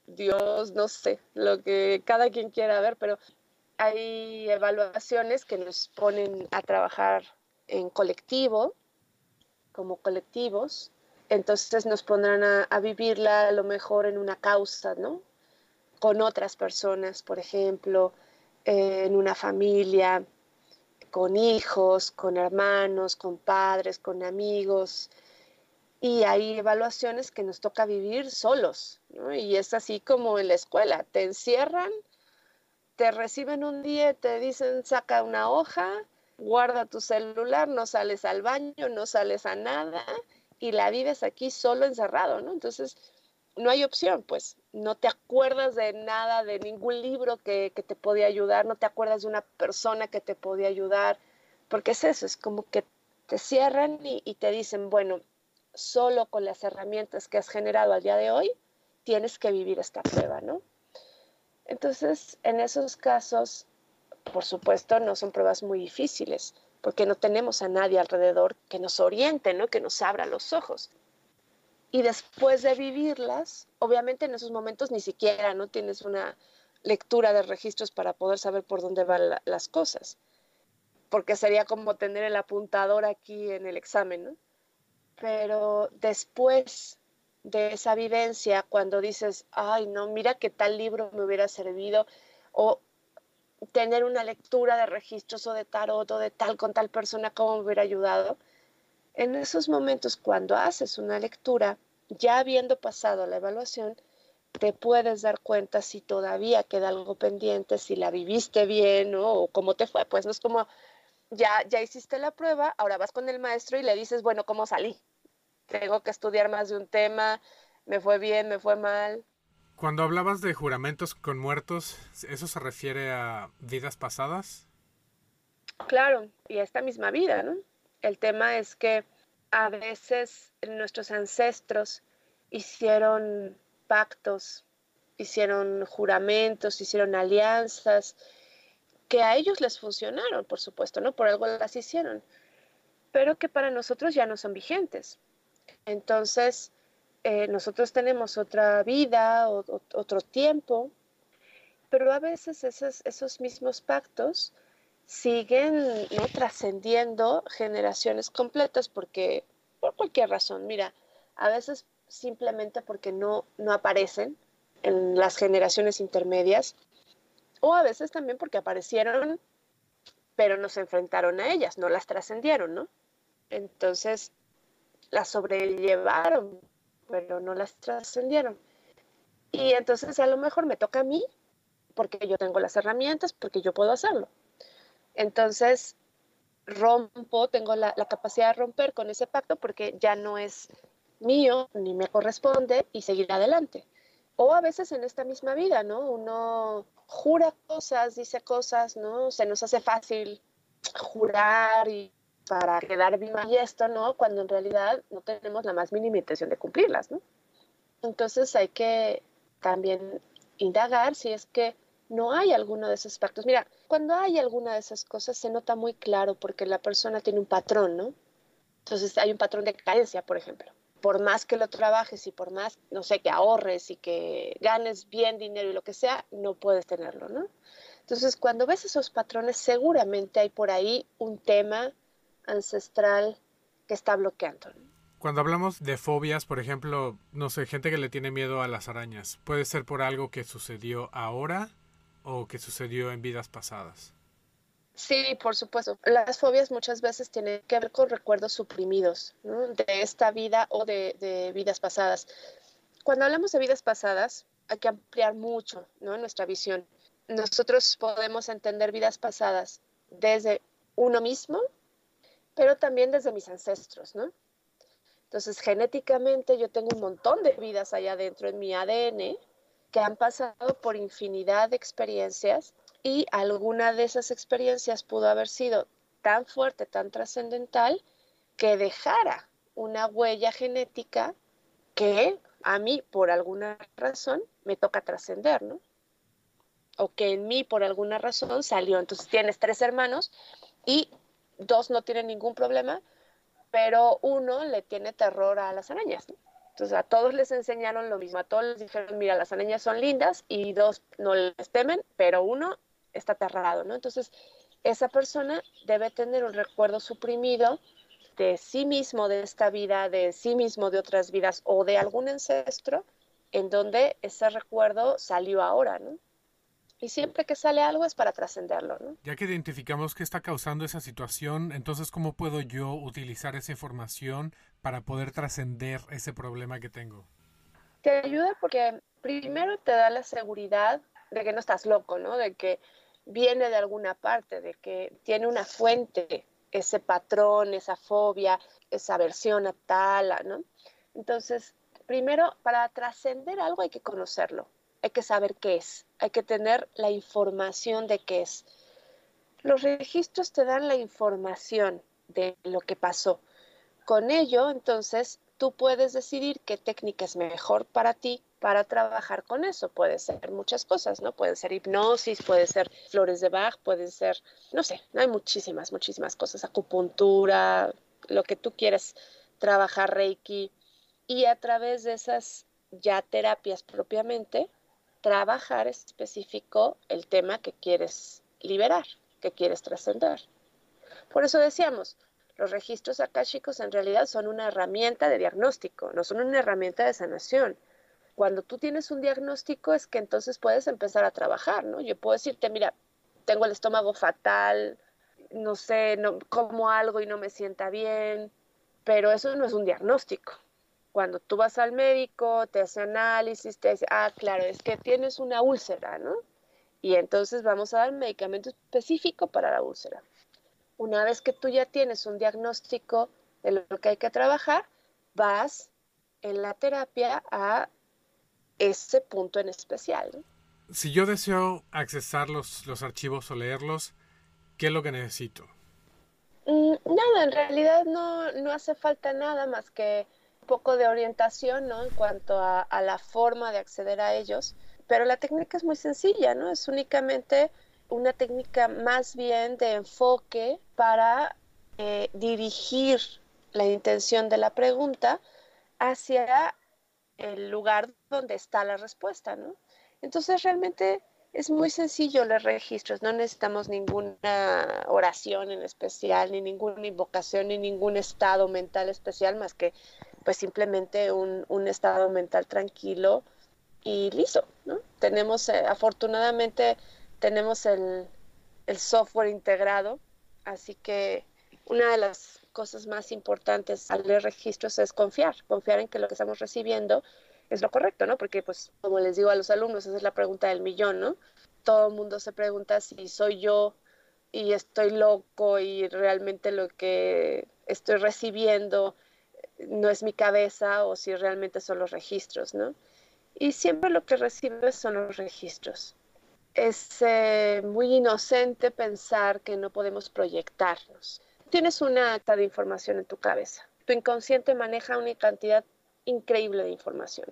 Dios, no sé, lo que cada quien quiera ver, pero hay evaluaciones que nos ponen a trabajar en colectivo, como colectivos, entonces nos pondrán a, vivirla a lo mejor en una causa, ¿no? con otras personas, por ejemplo, en una familia, con hijos, con hermanos, con padres, con amigos. Y hay evaluaciones que nos toca vivir solos, Y es así como en la escuela, te encierran, te reciben un día, te dicen saca una hoja, guarda tu celular, no sales al baño, no sales a nada y la vives aquí solo encerrado, ¿no? Entonces, no hay opción, pues no te acuerdas de nada, de ningún libro que, te podía ayudar, no te acuerdas de una persona que te podía ayudar, porque es eso, es como que te cierran y, y te dicen, bueno, solo con las herramientas que has generado al día de hoy, tienes que vivir esta prueba, ¿no? Entonces, en esos casos, por supuesto, no son pruebas muy difíciles, porque no tenemos a nadie alrededor que nos oriente, ¿no? que nos abra los ojos. Y después de vivirlas, obviamente en esos momentos ni siquiera no tienes una lectura de registros para poder saber por dónde van las cosas, porque sería como tener el apuntador aquí en el examen, ¿no? Pero después de esa vivencia, cuando dices, ay, no, mira qué tal libro me hubiera servido, o tener una lectura de registros o de tarot o de tal con tal persona, cómo me hubiera ayudado. En esos momentos, cuando haces una lectura, ya habiendo pasado la evaluación, te puedes dar cuenta si todavía queda algo pendiente, si la viviste bien o cómo te fue. Pues no es como, ya, ya hiciste la prueba, ahora vas con el maestro y le dices, bueno, ¿cómo salí? Tengo que estudiar más de un tema, me fue bien, me fue mal. Cuando hablabas de juramentos con muertos, ¿eso se refiere a vidas pasadas? Claro, y a esta misma vida, ¿no? El tema es que a veces nuestros ancestros hicieron pactos, hicieron juramentos, hicieron alianzas, que a ellos les funcionaron, por supuesto, ¿no? Por algo las hicieron, pero que para nosotros ya no son vigentes. Entonces, eh, nosotros tenemos otra vida, o, otro tiempo, pero a veces esos, esos mismos pactos siguen ¿no? trascendiendo generaciones completas porque por cualquier razón, mira, a veces simplemente porque no, no aparecen en las generaciones intermedias o a veces también porque aparecieron pero no se enfrentaron a ellas, no las trascendieron, ¿no? Entonces las sobrellevaron pero no las trascendieron. Y entonces a lo mejor me toca a mí, porque yo tengo las herramientas, porque yo puedo hacerlo. Entonces rompo, tengo la, capacidad de romper con ese pacto porque ya no es mío ni me corresponde y seguir adelante. O a veces en esta misma vida, ¿no? Uno jura cosas, dice cosas, ¿no? Se nos hace fácil jurar y para quedar viva y esto, ¿no? Cuando en realidad no tenemos la más mínima intención de cumplirlas, ¿no? Entonces hay que también indagar si es que no hay alguno de esos pactos. Mira, cuando hay alguna de esas cosas se nota muy claro porque la persona tiene un patrón, ¿no? Entonces hay un patrón de carencia, por ejemplo. Por más que lo trabajes y por más, no sé, que ahorres y que ganes bien dinero y lo que sea, no puedes tenerlo, ¿no? Entonces, cuando ves esos patrones, seguramente hay por ahí un tema ancestral que está bloqueando. Cuando hablamos de fobias, por ejemplo, no sé, gente que le tiene miedo a las arañas, ¿puede ser por algo que sucedió ahora o que sucedió en vidas pasadas? Sí, por supuesto. Las fobias muchas veces tienen que ver con recuerdos suprimidos de esta vida o de, de, vidas pasadas. Cuando hablamos de vidas pasadas, hay que ampliar mucho ¿no? nuestra visión. Nosotros podemos entender vidas pasadas desde uno mismo pero también desde mis ancestros, ¿no? Entonces, genéticamente yo tengo un montón de vidas allá adentro en mi ADN que han pasado por infinidad de experiencias y alguna de esas experiencias pudo haber sido tan fuerte, tan trascendental, que dejara una huella genética que a mí, por alguna razón, me toca trascender, ¿no? O que en mí, por alguna razón, salió. Entonces tienes tres hermanos y dos no tienen ningún problema, pero uno le tiene terror a las arañas. Entonces a todos les enseñaron lo mismo, a todos les dijeron, mira, las arañas son lindas y dos no les temen, pero uno está aterrado, ¿no? Entonces esa persona debe tener un recuerdo suprimido de sí mismo, de esta vida, de sí mismo, de otras vidas o de algún ancestro en donde ese recuerdo salió ahora, ¿no? Y siempre que sale algo es para trascenderlo, ¿no? Ya que identificamos qué está causando esa situación, entonces ¿cómo puedo yo utilizar esa información para poder trascender ese problema que tengo? Te ayuda porque primero te da la seguridad de que no estás loco, ¿no? De que viene de alguna parte, de que tiene una fuente, ese patrón, esa fobia, esa aversión a tal, ¿no? Entonces, primero, para trascender algo hay que conocerlo hay que saber qué es, hay que tener la información de qué es. Los registros te dan la información de lo que pasó. Con ello, entonces, tú puedes decidir qué técnica es mejor para ti para trabajar con eso. Puede ser muchas cosas, ¿no? Puede ser hipnosis, puede ser flores de Bach, puede ser, no sé, hay muchísimas, muchísimas cosas, acupuntura, lo que tú quieras, trabajar Reiki. Y a través de esas ya terapias propiamente, trabajar específico el tema que quieres liberar, que quieres trascender. Por eso decíamos, los registros akáshicos en realidad son una herramienta de diagnóstico, no son una herramienta de sanación. Cuando tú tienes un diagnóstico es que entonces puedes empezar a trabajar, ¿no? Yo puedo decirte, mira, tengo el estómago fatal, no sé, no, como algo y no me sienta bien, pero eso no es un diagnóstico cuando tú vas al médico, te hace análisis, te dice, ah, claro, es que tienes una úlcera, ¿no? Y entonces vamos a dar medicamento específico para la úlcera. Una vez que tú ya tienes un diagnóstico de lo que hay que trabajar, vas en la terapia a ese punto en especial. Si yo deseo accesar los, los archivos o leerlos, ¿qué es lo que necesito? Mm, nada, en realidad no, no hace falta nada más que poco de orientación ¿no? en cuanto a, la forma de acceder a ellos, pero la técnica es muy sencilla, ¿no? Es únicamente una técnica más bien de enfoque para eh, dirigir la intención de la pregunta hacia el lugar donde está la respuesta, ¿no? Entonces realmente es muy sencillo los registros, no necesitamos ninguna oración en especial, ni ninguna invocación, ni ningún estado mental especial, más que pues simplemente un, estado mental tranquilo y listo, ¿no? Tenemos, eh, afortunadamente, tenemos el, software integrado, así que una de las cosas más importantes al leer registros es confiar, confiar en que lo que estamos recibiendo es lo correcto, ¿no? Porque, pues, como les digo a los alumnos, esa es la pregunta del millón, ¿no? Todo el mundo se pregunta si soy yo y estoy loco y realmente lo que estoy recibiendo no es mi cabeza o si realmente son los registros, ¿no? Y siempre lo que recibes son los registros. Es eh, muy inocente pensar que no podemos proyectarnos. Tienes una acta de información en tu cabeza. Tu inconsciente maneja una cantidad increíble de información.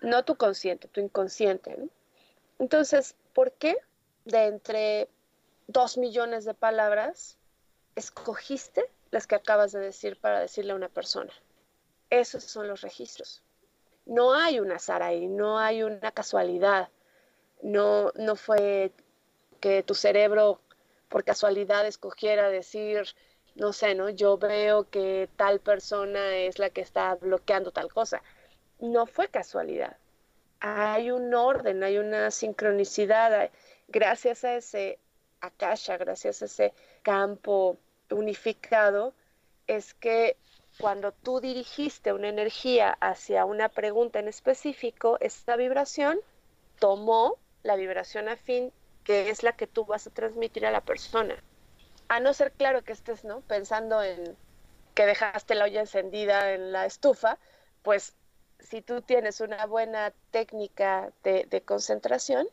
No tu consciente, tu inconsciente. Entonces, ¿por qué de entre dos millones de palabras escogiste las que acabas de decir para decirle a una persona. Esos son los registros. No hay un azar ahí, no hay una casualidad. No, no fue que tu cerebro por casualidad escogiera decir, no sé, ¿no? Yo veo que tal persona es la que está bloqueando tal cosa. No fue casualidad. Hay un orden, hay una sincronicidad. Gracias a ese akasha, gracias a ese campo unificado es que cuando tú dirigiste una energía hacia una pregunta en específico, esta vibración tomó la vibración afín que es la que tú vas a transmitir a la persona. A no ser claro que estés ¿no? pensando en que dejaste la olla encendida en la estufa, pues si tú tienes una buena técnica de, de concentración,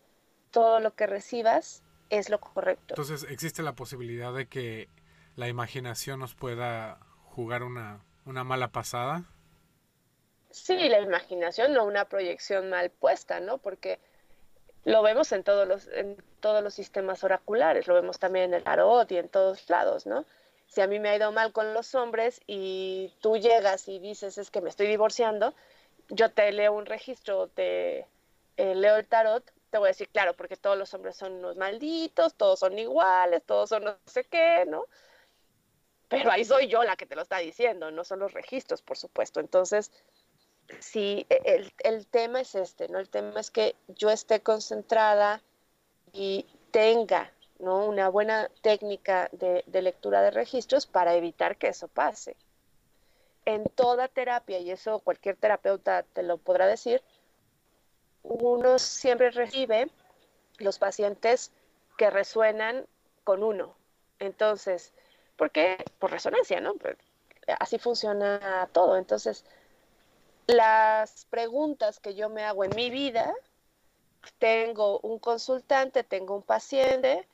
todo lo que recibas es lo correcto. Entonces existe la posibilidad de que la imaginación nos pueda jugar una, mala pasada? Sí, la imaginación, no una proyección mal puesta, ¿no? Porque lo vemos en todos los, en todos los sistemas oraculares, lo vemos también en el tarot y en todos lados, ¿no? Si a mí me ha ido mal con los hombres y tú llegas y dices es que me estoy divorciando, yo te leo un registro, te eh, leo el tarot, te voy a decir, claro, porque todos los hombres son unos malditos, todos son iguales, todos son no sé qué, ¿no? Pero ahí soy yo la que te lo está diciendo, no son los registros, por supuesto. Entonces, si e, el, tema es este, ¿no? El tema es que yo esté concentrada y tenga ¿no? una buena técnica de, lectura de registros para evitar que eso pase. En toda terapia, y eso cualquier terapeuta te lo podrá decir, uno siempre recibe los pacientes que resuenan con uno. Entonces, ¿por qué? Por resonancia, ¿no? Pues, así funciona todo. Entonces, las preguntas que yo me hago en mi vida, tengo un consultante, tengo un paciente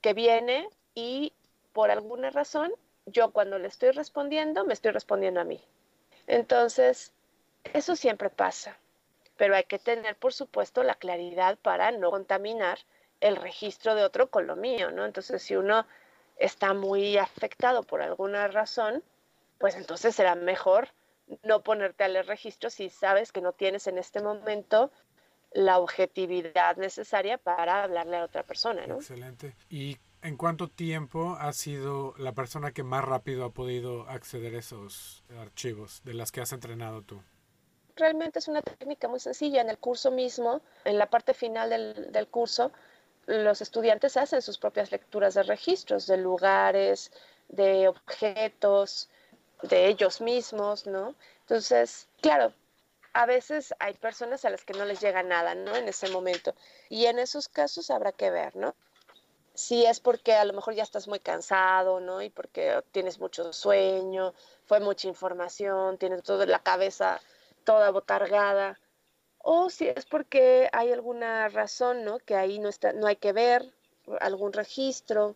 que viene y por alguna razón yo cuando le estoy respondiendo me estoy respondiendo a mí. Entonces, eso siempre pasa, pero hay que tener, por supuesto, la claridad para no contaminar el registro de otro con lo mío, ¿no? Entonces, si uno está muy afectado por alguna razón, pues entonces será mejor no ponerte a leer registro si sabes que no tienes en este momento la objetividad necesaria para hablarle a otra persona, ¿no? Excelente. ¿Y en cuánto tiempo ha sido la persona que más rápido ha podido acceder a esos archivos de las que has entrenado tú? Realmente es una técnica muy sencilla. En el curso mismo, en la parte final del, del curso, los estudiantes hacen sus propias lecturas de registros, de lugares, de objetos, de ellos mismos, ¿no? Entonces, claro, a veces hay personas a las que no les llega nada, ¿no? En ese momento. Y en esos casos habrá que ver, ¿no? Si es porque a lo mejor ya estás muy cansado, ¿no? Y porque tienes mucho sueño, fue mucha información, tienes toda la cabeza toda botargada. O si es porque hay alguna razón, ¿no? Que ahí no, está, no hay que ver, algún registro.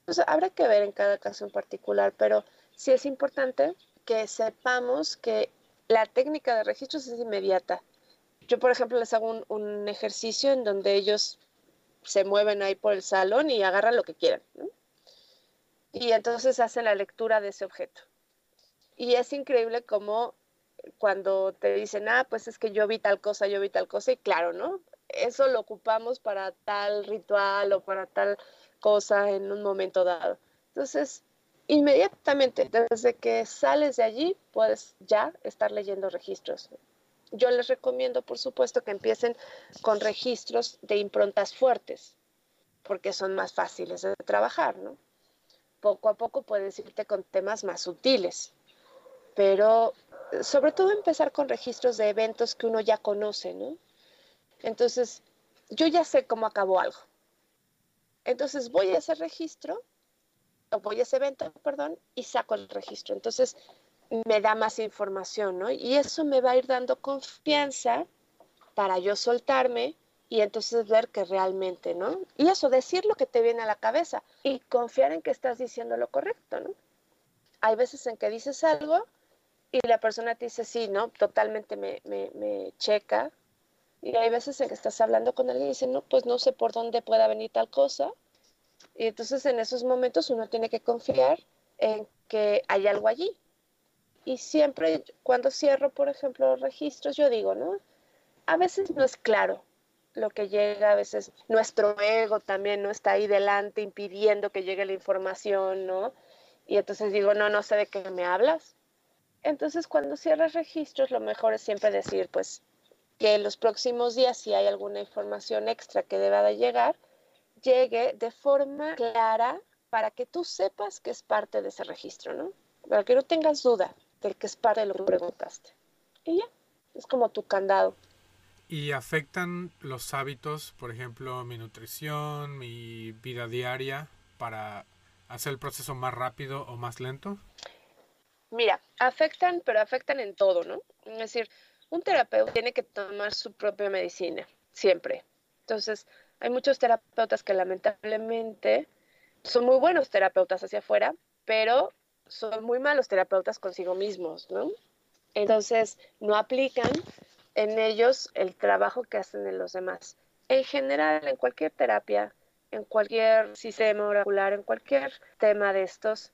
Entonces, habrá que ver en cada caso en particular, pero sí es importante que sepamos que la técnica de registros es inmediata. Yo, por ejemplo, les hago un, ejercicio en donde ellos se mueven ahí por el salón y agarran lo que quieran. Y entonces hacen la lectura de ese objeto. Y es increíble como cuando te dicen, ah, pues es que yo vi tal cosa, yo vi tal cosa, y claro, ¿no? Eso lo ocupamos para tal ritual o para tal cosa en un momento dado. Entonces, inmediatamente, desde que sales de allí, puedes ya estar leyendo registros. Yo les recomiendo, por supuesto, que empiecen con registros de improntas fuertes, porque son más fáciles de trabajar, ¿no? Poco a poco puedes irte con temas más sutiles, pero sobre todo empezar con registros de eventos que uno ya conoce, ¿no? Entonces, yo ya sé cómo acabó algo. Entonces voy a ese registro voy a ese evento, perdón, y saco el registro. Entonces me da más información, ¿no? Y eso me va a ir dando confianza para yo soltarme y entonces ver que realmente, ¿no? Y eso, decir lo que te viene a la cabeza y confiar en que estás diciendo lo correcto, ¿no? Hay veces en que dices algo y la persona te dice, sí, ¿no? Totalmente me, me, checa. Y hay veces en que estás hablando con alguien y dice, no, pues no sé por dónde pueda venir tal cosa y entonces en esos momentos uno tiene que confiar en que hay algo allí. Y siempre cuando cierro, por ejemplo, registros, yo digo, ¿no? A veces no es claro lo que llega, a veces nuestro ego también no está ahí delante impidiendo que llegue la información, ¿no? Y entonces digo, no, no sé de qué me hablas. Entonces cuando cierras registros, lo mejor es siempre decir, pues, que los próximos días, si hay alguna información extra que deba de llegar, llegue de forma clara para que tú sepas que es parte de ese registro, ¿no? Para que no tengas duda de que es parte de lo que preguntaste. Y ya, es como tu candado. ¿Y afectan los hábitos, por ejemplo, mi nutrición, mi vida diaria, para hacer el proceso más rápido o más lento? Mira, afectan, pero afectan en todo, ¿no? Es decir, un terapeuta tiene que tomar su propia medicina, siempre. Entonces, hay muchos terapeutas que lamentablemente son muy buenos terapeutas hacia afuera, pero son muy malos terapeutas consigo mismos, ¿no? Entonces, no aplican en ellos el trabajo que hacen en los demás. En general, en cualquier terapia, en cualquier sistema oracular, en cualquier tema de estos,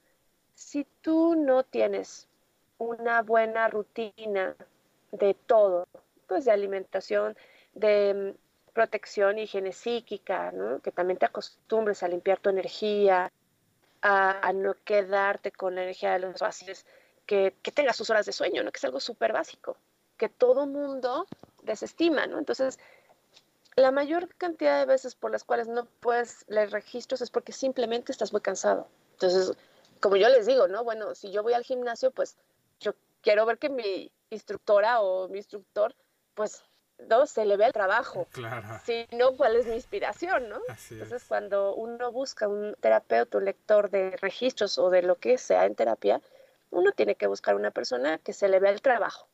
si tú no tienes una buena rutina de todo, pues de alimentación, de protección, higiene psíquica, que también te acostumbres a limpiar tu energía, a, no quedarte con la energía de los pacientes, que, que tengas tus horas de sueño, ¿no? que es algo súper básico. que todo mundo desestima, ¿no? Entonces, la mayor cantidad de veces por las cuales no puedes leer registros es porque simplemente estás muy cansado. Entonces, como yo les digo, ¿no? Bueno, si yo voy al gimnasio, pues yo quiero ver que mi instructora o mi instructor, pues, no se le ve el trabajo. Claro. Si no, ¿cuál es mi inspiración, no? Entonces, cuando uno busca un terapeuta, un lector de registros o de lo que sea en terapia, uno tiene que buscar una persona que se le vea el trabajo,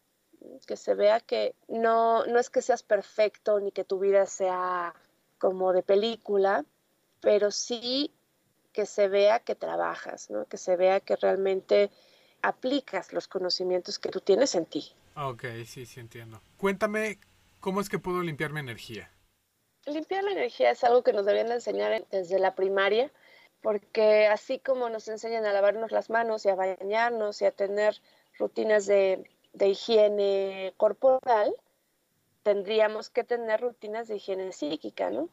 que se vea que no, no es que seas perfecto ni que tu vida sea como de película, pero sí que se vea que trabajas, ¿no? que se vea que realmente aplicas los conocimientos que tú tienes en ti. Ok, sí, sí entiendo. Cuéntame, ¿cómo es que puedo limpiar mi energía? Limpiar la energía es algo que nos deberían enseñar desde la primaria, porque así como nos enseñan a lavarnos las manos y a bañarnos y a tener rutinas de de higiene corporal, tendríamos que tener rutinas de higiene psíquica, ¿no?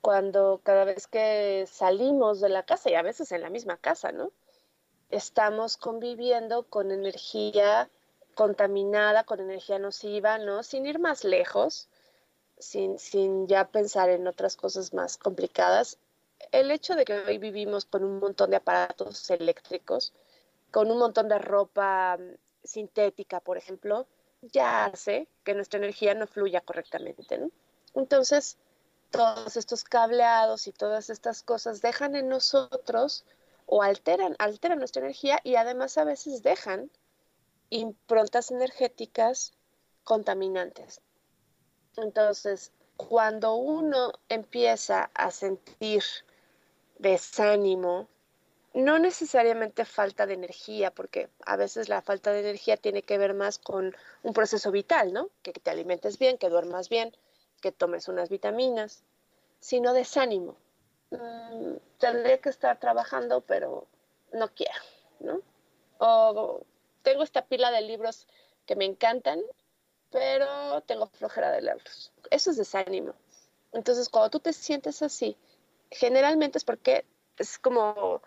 Cuando cada vez que salimos de la casa, y a veces en la misma casa, ¿no? Estamos conviviendo con energía contaminada, con energía nociva, ¿no? Sin ir más lejos, sin, sin ya pensar en otras cosas más complicadas. El hecho de que hoy vivimos con un montón de aparatos eléctricos, con un montón de ropa sintética, por ejemplo, ya hace que nuestra energía no fluya correctamente. ¿no? Entonces, todos estos cableados y todas estas cosas dejan en nosotros o alteran, alteran nuestra energía y además a veces dejan improntas energéticas contaminantes. Entonces, cuando uno empieza a sentir desánimo, no necesariamente falta de energía, porque a veces la falta de energía tiene que ver más con un proceso vital, ¿no? Que te alimentes bien, que duermas bien, que tomes unas vitaminas, sino desánimo. Mm, tendría que estar trabajando, pero no quiero, ¿no? O tengo esta pila de libros que me encantan, pero tengo flojera de leerlos. Eso es desánimo. Entonces, cuando tú te sientes así, generalmente es porque es como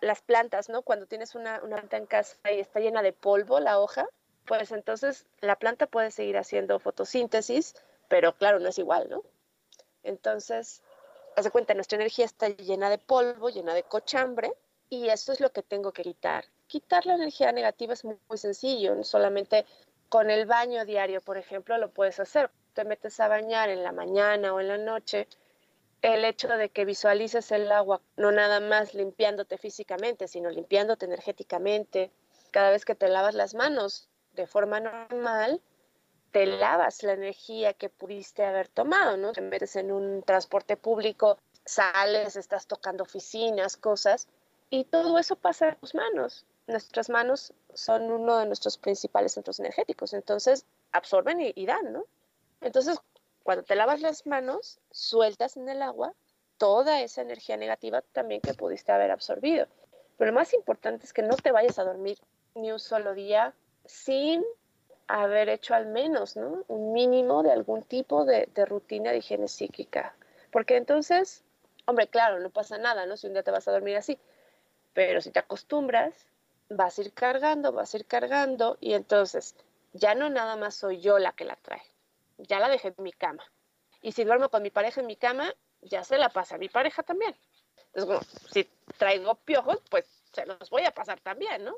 las plantas, ¿no? Cuando tienes una, planta en casa y está llena de polvo la hoja, pues entonces la planta puede seguir haciendo fotosíntesis, pero claro, no es igual, ¿no? Entonces, haz cuenta, nuestra energía está llena de polvo, llena de cochambre, y eso es lo que tengo que quitar. Quitar la energía negativa es muy, sencillo, solamente con el baño diario, por ejemplo, lo puedes hacer. Te metes a bañar en la mañana o en la noche, el hecho de que visualices el agua no nada más limpiándote físicamente, sino limpiándote energéticamente. Cada vez que te lavas las manos de forma normal, te lavas la energía que pudiste haber tomado, ¿no? Te metes en un transporte público, sales, estás tocando oficinas, cosas, y todo eso pasa en tus manos. Nuestras manos son uno de nuestros principales centros energéticos, entonces absorben y, y dan, ¿no? Entonces, cuando te lavas las manos, sueltas en el agua toda esa energía negativa también que pudiste haber absorbido. Pero lo más importante es que no te vayas a dormir ni un solo día sin haber hecho al menos ¿no? un mínimo de algún tipo de, rutina de higiene psíquica. Porque entonces, hombre, claro, no pasa nada, ¿no? Si un día te vas a dormir así, pero si te acostumbras, vas a ir cargando, vas a ir cargando y entonces ya no nada más soy yo la que la trae, ya la dejé en mi cama. Y si duermo con mi pareja en mi cama, ya se la pasa a mi pareja también. Entonces, si traigo piojos, pues se los voy a pasar también, ¿no?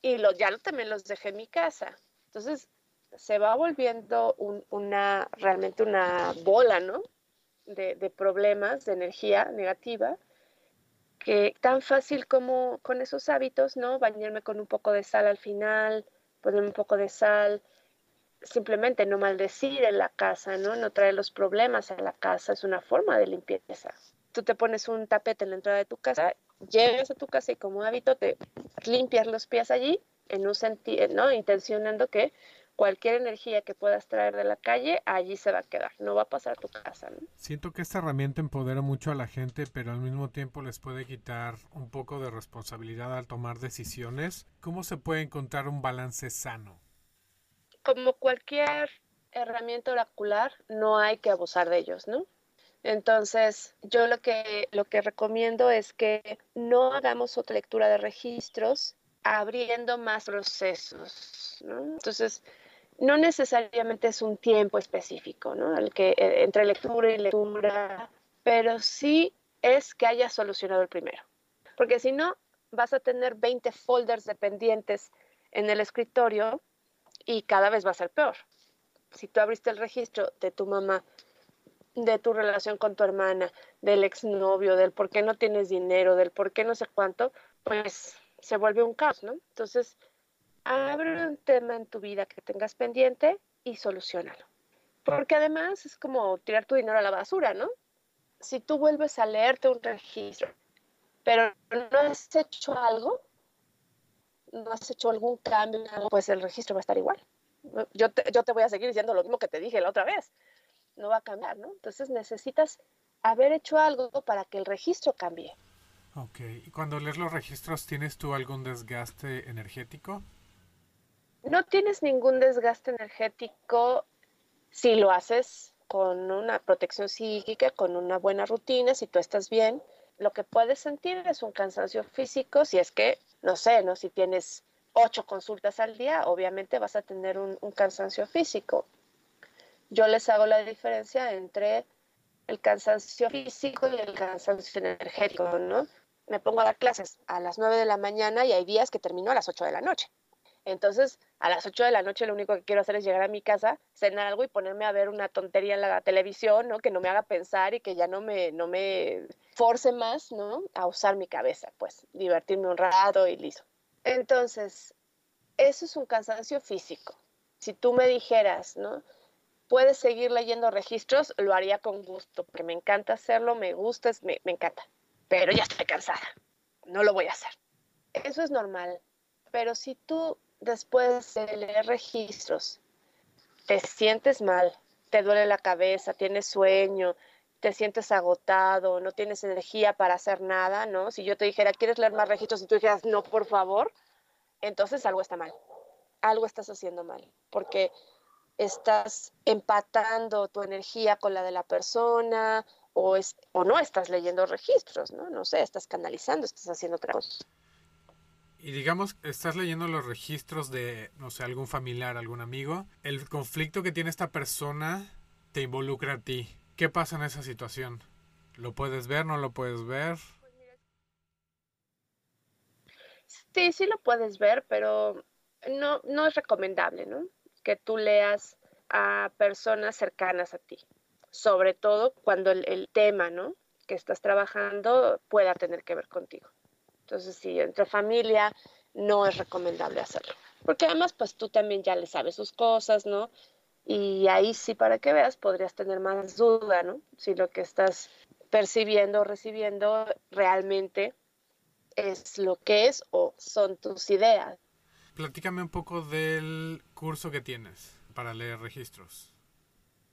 Y los, ya también los dejé en mi casa. Entonces, se va volviendo una, realmente una bola, ¿no? De, problemas, de energía negativa, que tan fácil como con esos hábitos, ¿no? Bañarme con un poco de sal al final, ponerme un poco de sal, simplemente no maldecir en la casa, ¿no? No traer los problemas a la casa, es una forma de limpieza. Tú te pones un tapete en la entrada de tu casa, llegas a tu casa y como hábito te limpias los pies allí, en un sentido, ¿no? Intencionando que cualquier energía que puedas traer de la calle, allí se va a quedar, no va a pasar a tu casa. ¿no? Siento que esta herramienta empodera mucho a la gente, pero al mismo tiempo les puede quitar un poco de responsabilidad al tomar decisiones. ¿Cómo se puede encontrar un balance sano? como cualquier herramienta oracular, no hay que abusar de ellos, ¿no? Entonces, yo lo que, lo que recomiendo es que no hagamos otra lectura de registros abriendo más procesos, ¿no? Entonces, no necesariamente es un tiempo específico, ¿no? El que eh, entre lectura y lectura, pero sí es que hayas solucionado el primero. Porque si no, vas a tener 20 folders de pendientes en el escritorio y cada vez va a ser peor. Si tú abriste el registro de tu mamá, de tu relación con tu hermana, del exnovio, del por qué no tienes dinero, del por qué no sé cuánto, pues se vuelve un caos, ¿no? Entonces, abre un tema en tu vida que tengas pendiente y solucionalo. Porque además es como tirar tu dinero a la basura, ¿no? Si tú vuelves a leerte un registro, pero no has hecho algo, no has hecho algún cambio, pues el registro va a estar igual. Yo te, yo te voy a seguir diciendo lo mismo que te dije la otra vez. No va a cambiar, ¿no? Entonces necesitas haber hecho algo para que el registro cambie. Ok, ¿y cuando lees los registros, ¿tienes tú algún desgaste energético? No tienes ningún desgaste energético si lo haces con una protección psíquica, con una buena rutina, si tú estás bien. Lo que puedes sentir es un cansancio físico, si es que, no sé, ¿no? Si tienes ocho consultas al día, obviamente vas a tener un, un cansancio físico. Yo les hago la diferencia entre el cansancio físico y el cansancio energético, ¿no? Me pongo a dar clases a las nueve de la mañana y hay días que termino a las ocho de la noche. Entonces, a las 8 de la noche lo único que quiero hacer es llegar a mi casa, cenar algo y ponerme a ver una tontería en la televisión, ¿no? Que no me haga pensar y que ya no me, no me force más, ¿no? A usar mi cabeza, pues, divertirme un rato y listo. Entonces, eso es un cansancio físico. Si tú me dijeras, ¿no? Puedes seguir leyendo registros, lo haría con gusto, porque me encanta hacerlo, me gusta, me, me encanta. Pero ya estoy cansada, no lo voy a hacer. Eso es normal. Pero si tú después de leer registros, te sientes mal, te duele la cabeza, tienes sueño, te sientes agotado, no tienes energía para hacer nada, ¿no? Si yo te dijera, ¿quieres leer más registros? Y tú dijeras, no, por favor, entonces algo está mal. Algo estás haciendo mal, porque estás empatando tu energía con la de la persona o, es, o no estás leyendo registros, ¿no? No sé, estás canalizando, estás haciendo otra cosa. Y digamos, estás leyendo los registros de, no sé, algún familiar, algún amigo. El conflicto que tiene esta persona te involucra a ti. ¿Qué pasa en esa situación? ¿Lo puedes ver, no lo puedes ver? Sí, sí lo puedes ver, pero no, no es recomendable, ¿no? Que tú leas a personas cercanas a ti. Sobre todo cuando el, tema, ¿no? Que estás trabajando pueda tener que ver contigo. Entonces, sí, entre familia no es recomendable hacerlo. Porque además, pues tú también ya le sabes sus cosas, ¿no? Y ahí sí, para que veas, podrías tener más duda, ¿no? Si lo que estás percibiendo o recibiendo realmente es lo que es o son tus ideas. Platícame un poco del curso que tienes para leer registros.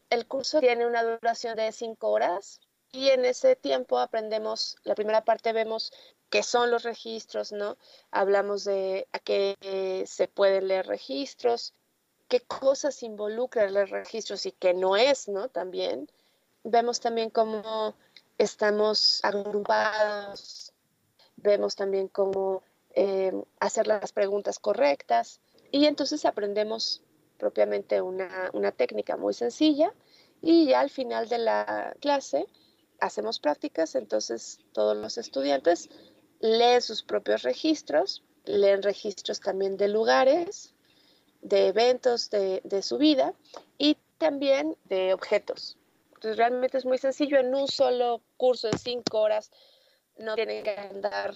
El curso tiene una duración de cinco horas y en ese tiempo aprendemos, la primera parte vemos qué son los registros, ¿no? Hablamos de a qué se pueden leer registros, qué cosas involucran los registros y qué no es, ¿no? También. Vemos también cómo estamos agrupados, vemos también cómo eh, hacer las preguntas correctas y entonces aprendemos propiamente una, una técnica muy sencilla y ya al final de la clase hacemos prácticas, entonces todos los estudiantes leen sus propios registros, leen registros también de lugares, de eventos de, su vida y también de objetos. Entonces realmente es muy sencillo, en un solo curso de cinco horas no tienen que andar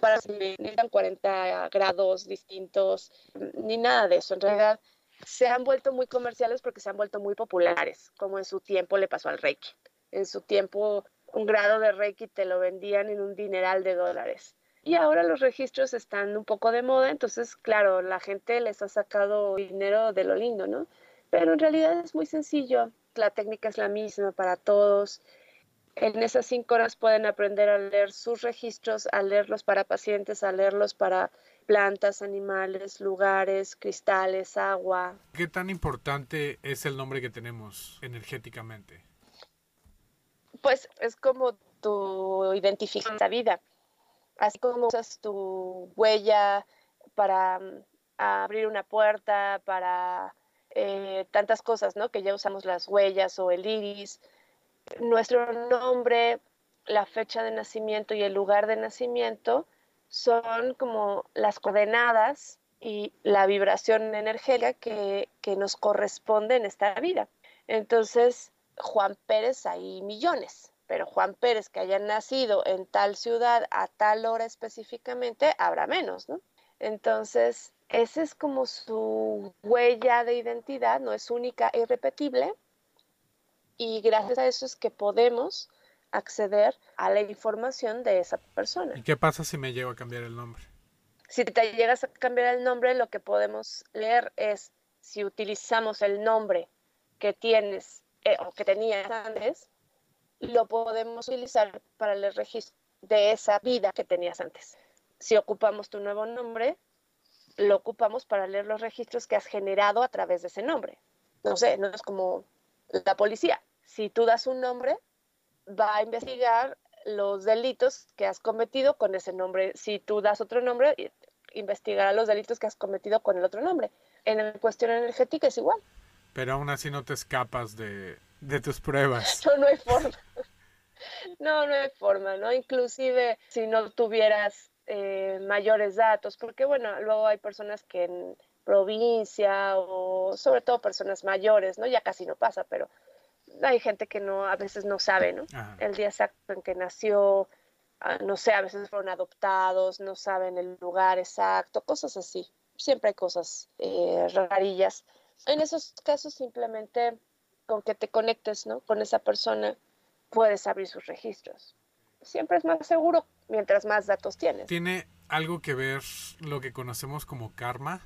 para si necesitan 40 grados distintos, ni nada de eso. En realidad se han vuelto muy comerciales porque se han vuelto muy populares, como en su tiempo le pasó al Reiki. En su tiempo un grado de Reiki te lo vendían en un dineral de dólares. Y ahora los registros están un poco de moda, entonces, claro, la gente les ha sacado dinero de lo lindo, ¿no? Pero en realidad es muy sencillo, la técnica es la misma para todos. En esas cinco horas pueden aprender a leer sus registros, a leerlos para pacientes, a leerlos para plantas, animales, lugares, cristales, agua. ¿Qué tan importante es el nombre que tenemos energéticamente? pues es como tu identificación de vida. Así como usas tu huella para mm, abrir una puerta, para eh, tantas cosas, ¿no? Que ya usamos las huellas o el iris. Nuestro nombre, la fecha de nacimiento y el lugar de nacimiento son como las coordenadas y la vibración energética que, que nos corresponde en esta vida. Entonces, Juan Pérez hay millones, pero Juan Pérez que haya nacido en tal ciudad a tal hora específicamente, habrá menos, ¿no? Entonces, esa es como su huella de identidad, no es única e irrepetible, y gracias a eso es que podemos acceder a la información de esa persona. ¿Y qué pasa si me llego a cambiar el nombre? Si te llegas a cambiar el nombre, lo que podemos leer es si utilizamos el nombre que tienes eh, o que tenías antes, lo podemos utilizar para el registro de esa vida que tenías antes. Si ocupamos tu nuevo nombre, lo ocupamos para leer los registros que has generado a través de ese nombre. No sé, no es como la policía. Si tú das un nombre, va a investigar los delitos que has cometido con ese nombre. Si tú das otro nombre, investigará los delitos que has cometido con el otro nombre. En la cuestión energética es igual. Pero aún así no te escapas de, de tus pruebas. No, no hay forma. No, no hay forma, ¿no? Inclusive si no tuvieras eh, mayores datos, porque bueno, luego hay personas que en provincia o sobre todo personas mayores, ¿no? Ya casi no pasa, pero hay gente que no, a veces no sabe, ¿no? El día exacto en que nació, ah, no sé, a veces fueron adoptados, no saben el lugar exacto, cosas así. Siempre hay cosas eh, rarillas. En esos casos simplemente con que te conectes, ¿no? Con esa persona puedes abrir sus registros. Siempre es más seguro mientras más datos tienes. ¿Tiene algo que ver lo que conocemos como karma?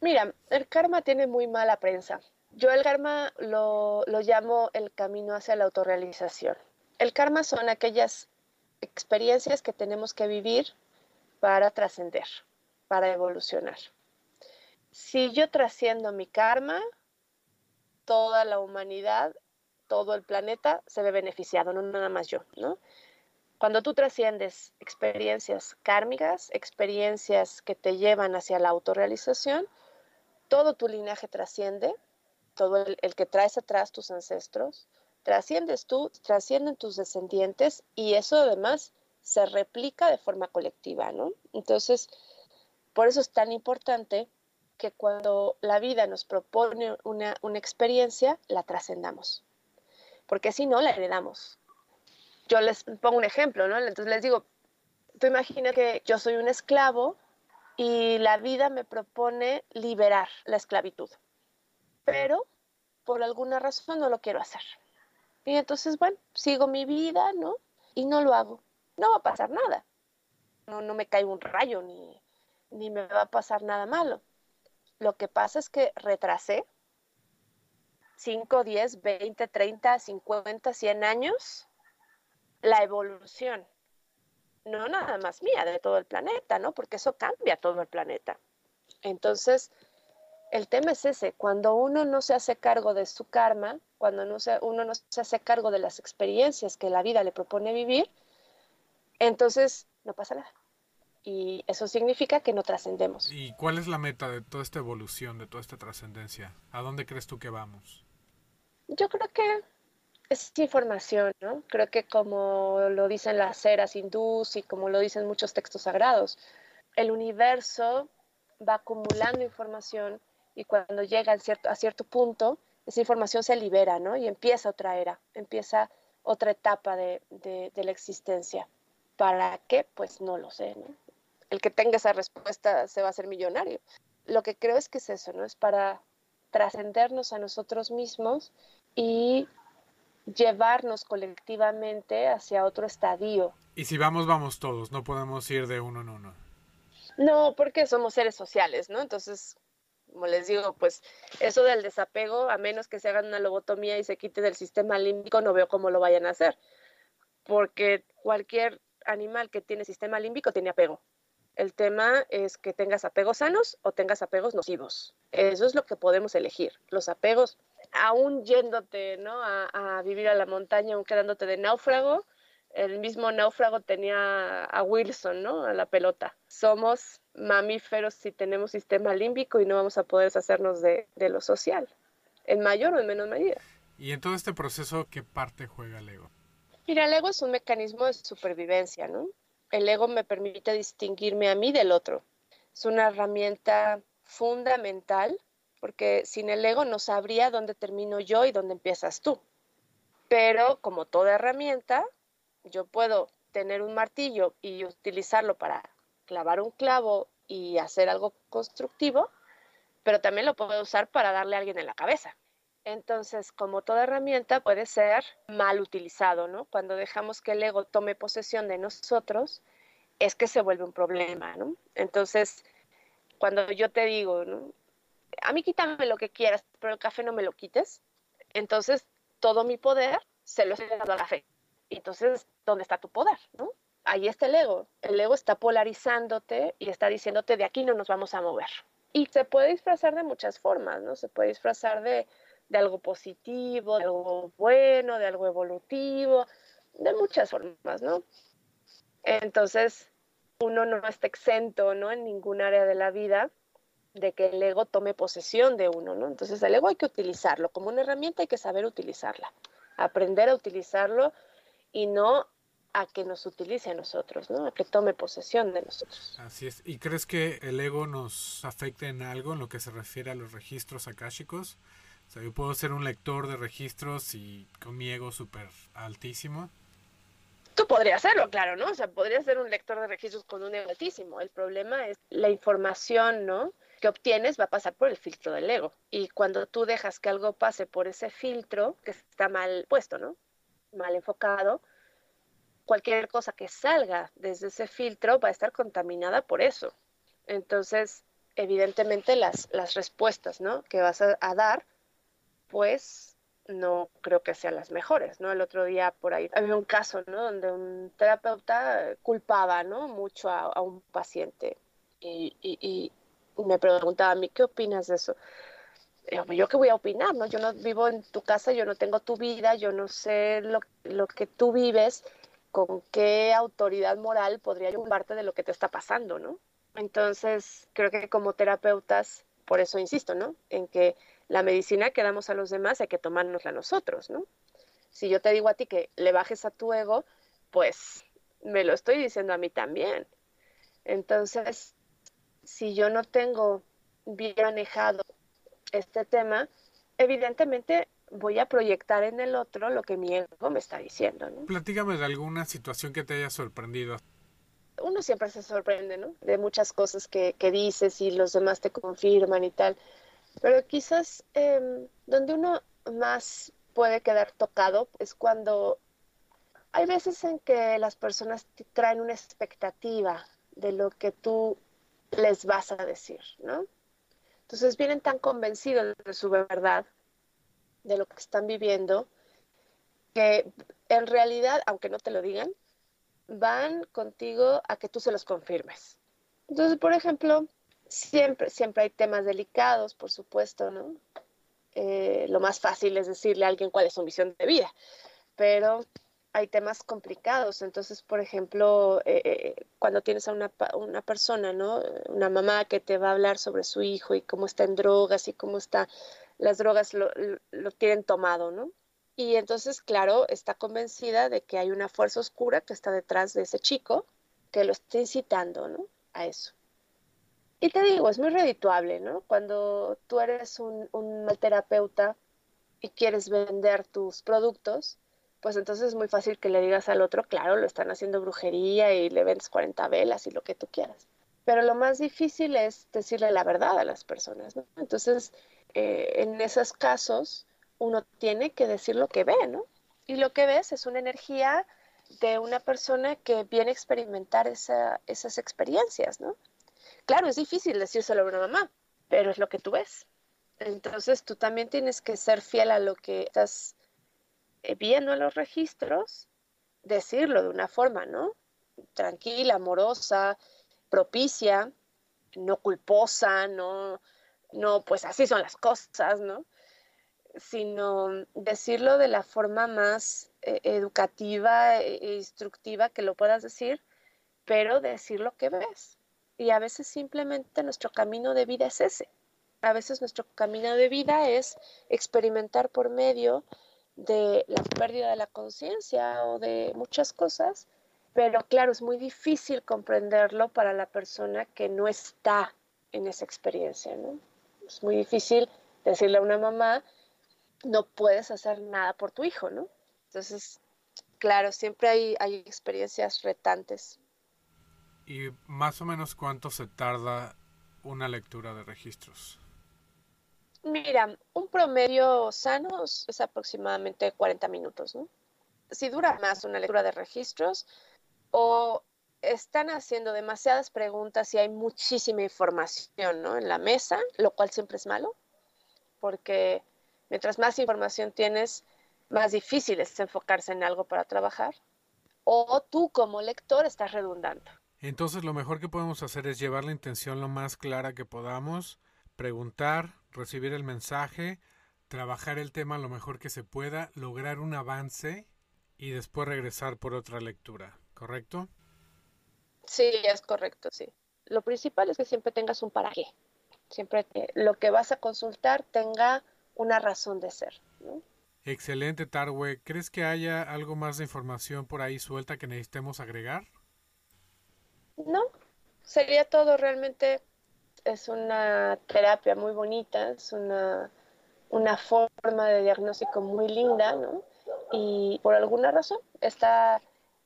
Mira, el karma tiene muy mala prensa. Yo el karma lo, lo llamo el camino hacia la autorrealización. El karma son aquellas experiencias que tenemos que vivir para trascender, para evolucionar. Si yo trasciendo mi karma, toda la humanidad, todo el planeta se ve beneficiado, no nada más yo, ¿no? Cuando tú trasciendes experiencias kármicas, experiencias que te llevan hacia la autorrealización, todo tu linaje trasciende, todo el, que traes atrás tus ancestros, trasciendes tú, trascienden tus descendientes y eso además se replica de forma colectiva, ¿no? Entonces, por eso es tan importante que cuando la vida nos propone una, una experiencia, la trascendamos, porque si no, la heredamos. Yo les pongo un ejemplo, ¿no? Entonces les digo, tú imagina que yo soy un esclavo y la vida me propone liberar la esclavitud pero por alguna razón no lo quiero hacer. Y entonces, bueno, sigo mi vida, ¿no? Y no lo hago. No va a pasar nada. No, no me cae un rayo ni, ni me va a pasar nada malo. Lo que pasa es que retrasé 5, 10, 20, 30, 50, 100 años la evolución. No nada más mía, de todo el planeta, ¿no? Porque eso cambia todo el planeta. Entonces, el tema es ese, cuando uno no se hace cargo de su karma, cuando no uno no se hace cargo de las experiencias que la vida le propone vivir, entonces no pasa nada. Y eso significa que no trascendemos. ¿Y cuál es la meta de toda esta evolución, de toda esta trascendencia? ¿A dónde crees tú que vamos? Yo creo que es información, ¿no? Creo que como lo dicen las eras hindús y como lo dicen muchos textos sagrados, el universo va acumulando información y cuando llega a cierto, a cierto punto, esa información se libera, ¿no? Y empieza otra era, empieza otra etapa de, de, la existencia. ¿Para qué? Pues no lo sé, ¿no? El que tenga esa respuesta se va a hacer millonario. Lo que creo es que es eso, ¿no? Es para trascendernos a nosotros mismos y llevarnos colectivamente hacia otro estadio. Y si vamos, vamos todos, no podemos ir de uno en uno. No, porque somos seres sociales, ¿no? Entonces, como les digo, pues eso del desapego, a menos que se hagan una lobotomía y se quite del sistema límbico, no veo cómo lo vayan a hacer, porque cualquier animal que tiene sistema límbico tiene apego. El tema es que tengas apegos sanos o tengas apegos nocivos. Eso es lo que podemos elegir. Los apegos, aún yéndote ¿no? a, a vivir a la montaña, aún quedándote de náufrago, El mismo náufrago tenía a Wilson, ¿no? A la pelota. Somos mamíferos si tenemos sistema límbico y no vamos a poder deshacernos de, de lo social, en mayor o en menor medida. Y en todo este proceso, ¿qué parte juega el ego? Mira, el ego es un mecanismo de supervivencia, ¿no? El ego me permite distinguirme a mí del otro. Es una herramienta fundamental porque sin el ego no sabría dónde termino yo y dónde empiezas tú. Pero como toda herramienta, yo puedo tener un martillo y utilizarlo para clavar un clavo y hacer algo constructivo, pero también lo puedo usar para darle a alguien en la cabeza. Entonces, como toda herramienta, puede ser mal utilizado, ¿no? Cuando dejamos que el ego tome posesión de nosotros, es que se vuelve un problema, ¿no? Entonces, cuando yo te digo, a mí quítame lo que quieras, pero el café no me lo quites, entonces todo mi poder se lo he dado al café. Entonces, ¿dónde está tu poder, no? Ahí está el ego. El ego está polarizándote y está diciéndote de aquí no nos vamos a mover. Y se puede disfrazar de muchas formas, ¿no? Se puede disfrazar de de algo positivo, de algo bueno, de algo evolutivo, de muchas formas, ¿no? Entonces, uno no está exento, ¿no? En ningún área de la vida de que el ego tome posesión de uno, ¿no? Entonces, el ego hay que utilizarlo como una herramienta, hay que saber utilizarla, aprender a utilizarlo y no a que nos utilice a nosotros, ¿no? A que tome posesión de nosotros. Así es. ¿Y crees que el ego nos afecta en algo en lo que se refiere a los registros akáshicos? O sea, yo puedo ser un lector de registros y con mi ego súper altísimo. Tú podrías hacerlo, claro, ¿no? O sea, podrías ser un lector de registros con un ego altísimo. El problema es la información, ¿no? que obtienes va a pasar por el filtro del ego. Y cuando tú dejas que algo pase por ese filtro, que está mal puesto, ¿no? Mal enfocado, cualquier cosa que salga desde ese filtro va a estar contaminada por eso. Entonces, evidentemente las, las respuestas, ¿no? Que vas a dar pues no creo que sean las mejores, ¿no? El otro día por ahí había un caso, ¿no? Donde un terapeuta culpaba, ¿no? Mucho a, un paciente y, y, me preguntaba a mí, ¿qué opinas de eso? Yo, qué voy a opinar, ¿no? Yo no vivo en tu casa, yo no tengo tu vida, yo no sé lo, lo que tú vives, con qué autoridad moral podría yo parte de lo que te está pasando, ¿no? Entonces, creo que como terapeutas, por eso insisto, ¿no? En que la medicina que damos a los demás hay que tomárnosla nosotros, ¿no? Si yo te digo a ti que le bajes a tu ego, pues me lo estoy diciendo a mí también. Entonces, si yo no tengo bien manejado este tema, evidentemente voy a proyectar en el otro lo que mi ego me está diciendo. ¿no? Platígame de alguna situación que te haya sorprendido. Uno siempre se sorprende, ¿no? De muchas cosas que, que dices y los demás te confirman y tal. Pero quizás em, donde uno más puede quedar tocado es cuando hay veces en que las personas te traen una expectativa de lo que tú les vas a decir, ¿no? Entonces vienen tan convencidos de su verdad, de lo que están viviendo, que en realidad, aunque no te lo digan, van contigo a que tú se los confirmes. Entonces, por ejemplo, Siempre, siempre hay temas delicados, por supuesto, ¿no? Eh, lo más fácil es decirle a alguien cuál es su misión de vida, pero hay temas complicados. Entonces, por ejemplo, eh, eh, cuando tienes a una, una, persona, ¿no? Una mamá que te va a hablar sobre su hijo y cómo está en drogas y cómo está, las drogas lo, lo tienen tomado, ¿no? Y entonces, claro, está convencida de que hay una fuerza oscura que está detrás de ese chico que lo está incitando, ¿no? A eso. Y te digo, es muy redituable, ¿no? Cuando tú eres un, un terapeuta y quieres vender tus productos, pues entonces es muy fácil que le digas al otro, claro, lo están haciendo brujería y le vendes 40 velas y lo que tú quieras. Pero lo más difícil es decirle la verdad a las personas. Entonces, eh, en esos casos, uno tiene que decir lo que ve, ¿no? Y lo que ves es una energía de una persona que viene a experimentar esa, esas experiencias, ¿no? Claro, es difícil decírselo a una mamá, pero es lo que tú ves. Entonces tú también tienes que ser fiel a lo que estás viendo en los registros, decirlo de una forma, ¿no? Tranquila, amorosa, propicia, no culposa, no, no, pues así son las cosas, ¿no? Sino decirlo de la forma más eh, educativa e, e instructiva que lo puedas decir, pero decir lo que ves. Y a veces simplemente nuestro camino de vida es ese. A veces nuestro camino de vida es experimentar por medio de la pérdida de la conciencia o de muchas cosas, pero claro, es muy difícil comprenderlo para la persona que no está en esa experiencia, ¿no? Es muy difícil decirle a una mamá, no puedes hacer nada por tu hijo, ¿no? Entonces, claro, siempre hay, hay experiencias retantes. ¿Y más o menos cuánto se tarda una lectura de registros? Mira, un promedio sano es aproximadamente 40 minutos, ¿no? Si dura más una lectura de registros o están haciendo demasiadas preguntas y hay muchísima información ¿no? en la mesa, lo cual siempre es malo, porque mientras más información tienes, más difícil es enfocarse en algo para trabajar, o tú como lector estás redundando. Entonces lo mejor que podemos hacer es llevar la intención lo más clara que podamos, preguntar, recibir el mensaje, trabajar el tema lo mejor que se pueda, lograr un avance y después regresar por otra lectura, ¿correcto? Sí, es correcto, sí. Lo principal es que siempre tengas un para qué. Siempre que lo que vas a consultar tenga una razón de ser. Excelente, Tarwe. ¿Crees que haya algo más de información por ahí suelta que necesitemos agregar? No, sería todo. Realmente es una terapia muy bonita, es una, una forma de diagnóstico muy linda, ¿no? Y por alguna razón está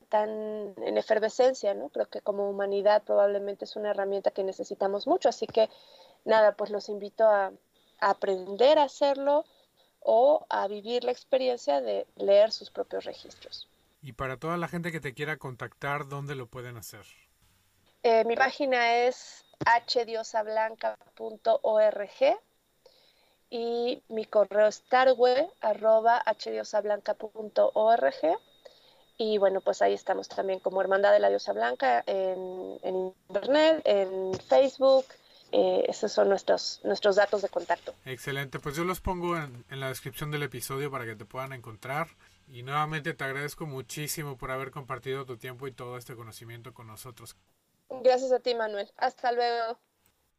tan en efervescencia, ¿no? Creo que como humanidad probablemente es una herramienta que necesitamos mucho, así que nada, pues los invito a, a aprender a hacerlo o a vivir la experiencia de leer sus propios registros. Y para toda la gente que te quiera contactar, ¿dónde lo pueden hacer? Eh, mi página es hdiosablanca.org y mi correo es tarwe.hdiosablanca.org y bueno, pues ahí estamos también como Hermandad de la Diosa Blanca en, Internet, en Facebook. Eh, esos son nuestros, nuestros datos de contacto. Excelente, pues yo los pongo en, en la descripción del episodio para que te puedan encontrar. Y nuevamente te agradezco muchísimo por haber compartido tu tiempo y todo este conocimiento con nosotros. Gracias a ti, Manuel. Hasta luego.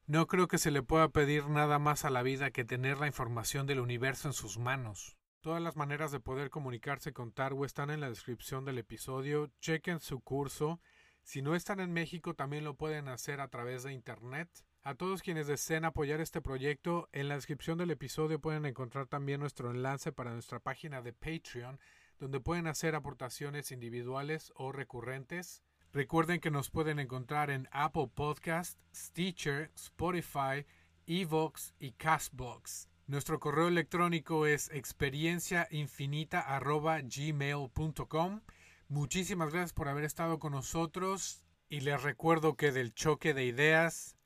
No creo que se le pueda pedir nada más a la vida que tener la información del universo en sus manos. Todas las maneras de poder comunicarse con Tarwe están en la descripción del episodio. Chequen su curso. Si no están en México, también lo pueden hacer a través de Internet. A todos quienes deseen apoyar este proyecto, en la descripción del episodio pueden encontrar también nuestro enlace para nuestra página de Patreon, donde pueden hacer aportaciones individuales o recurrentes. Recuerden que nos pueden encontrar en Apple Podcast, Stitcher, Spotify, Evox y Castbox. Nuestro correo electrónico es experienciainfinita.gmail.com. Muchísimas gracias por haber estado con nosotros y les recuerdo que del choque de ideas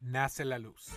nace la luz.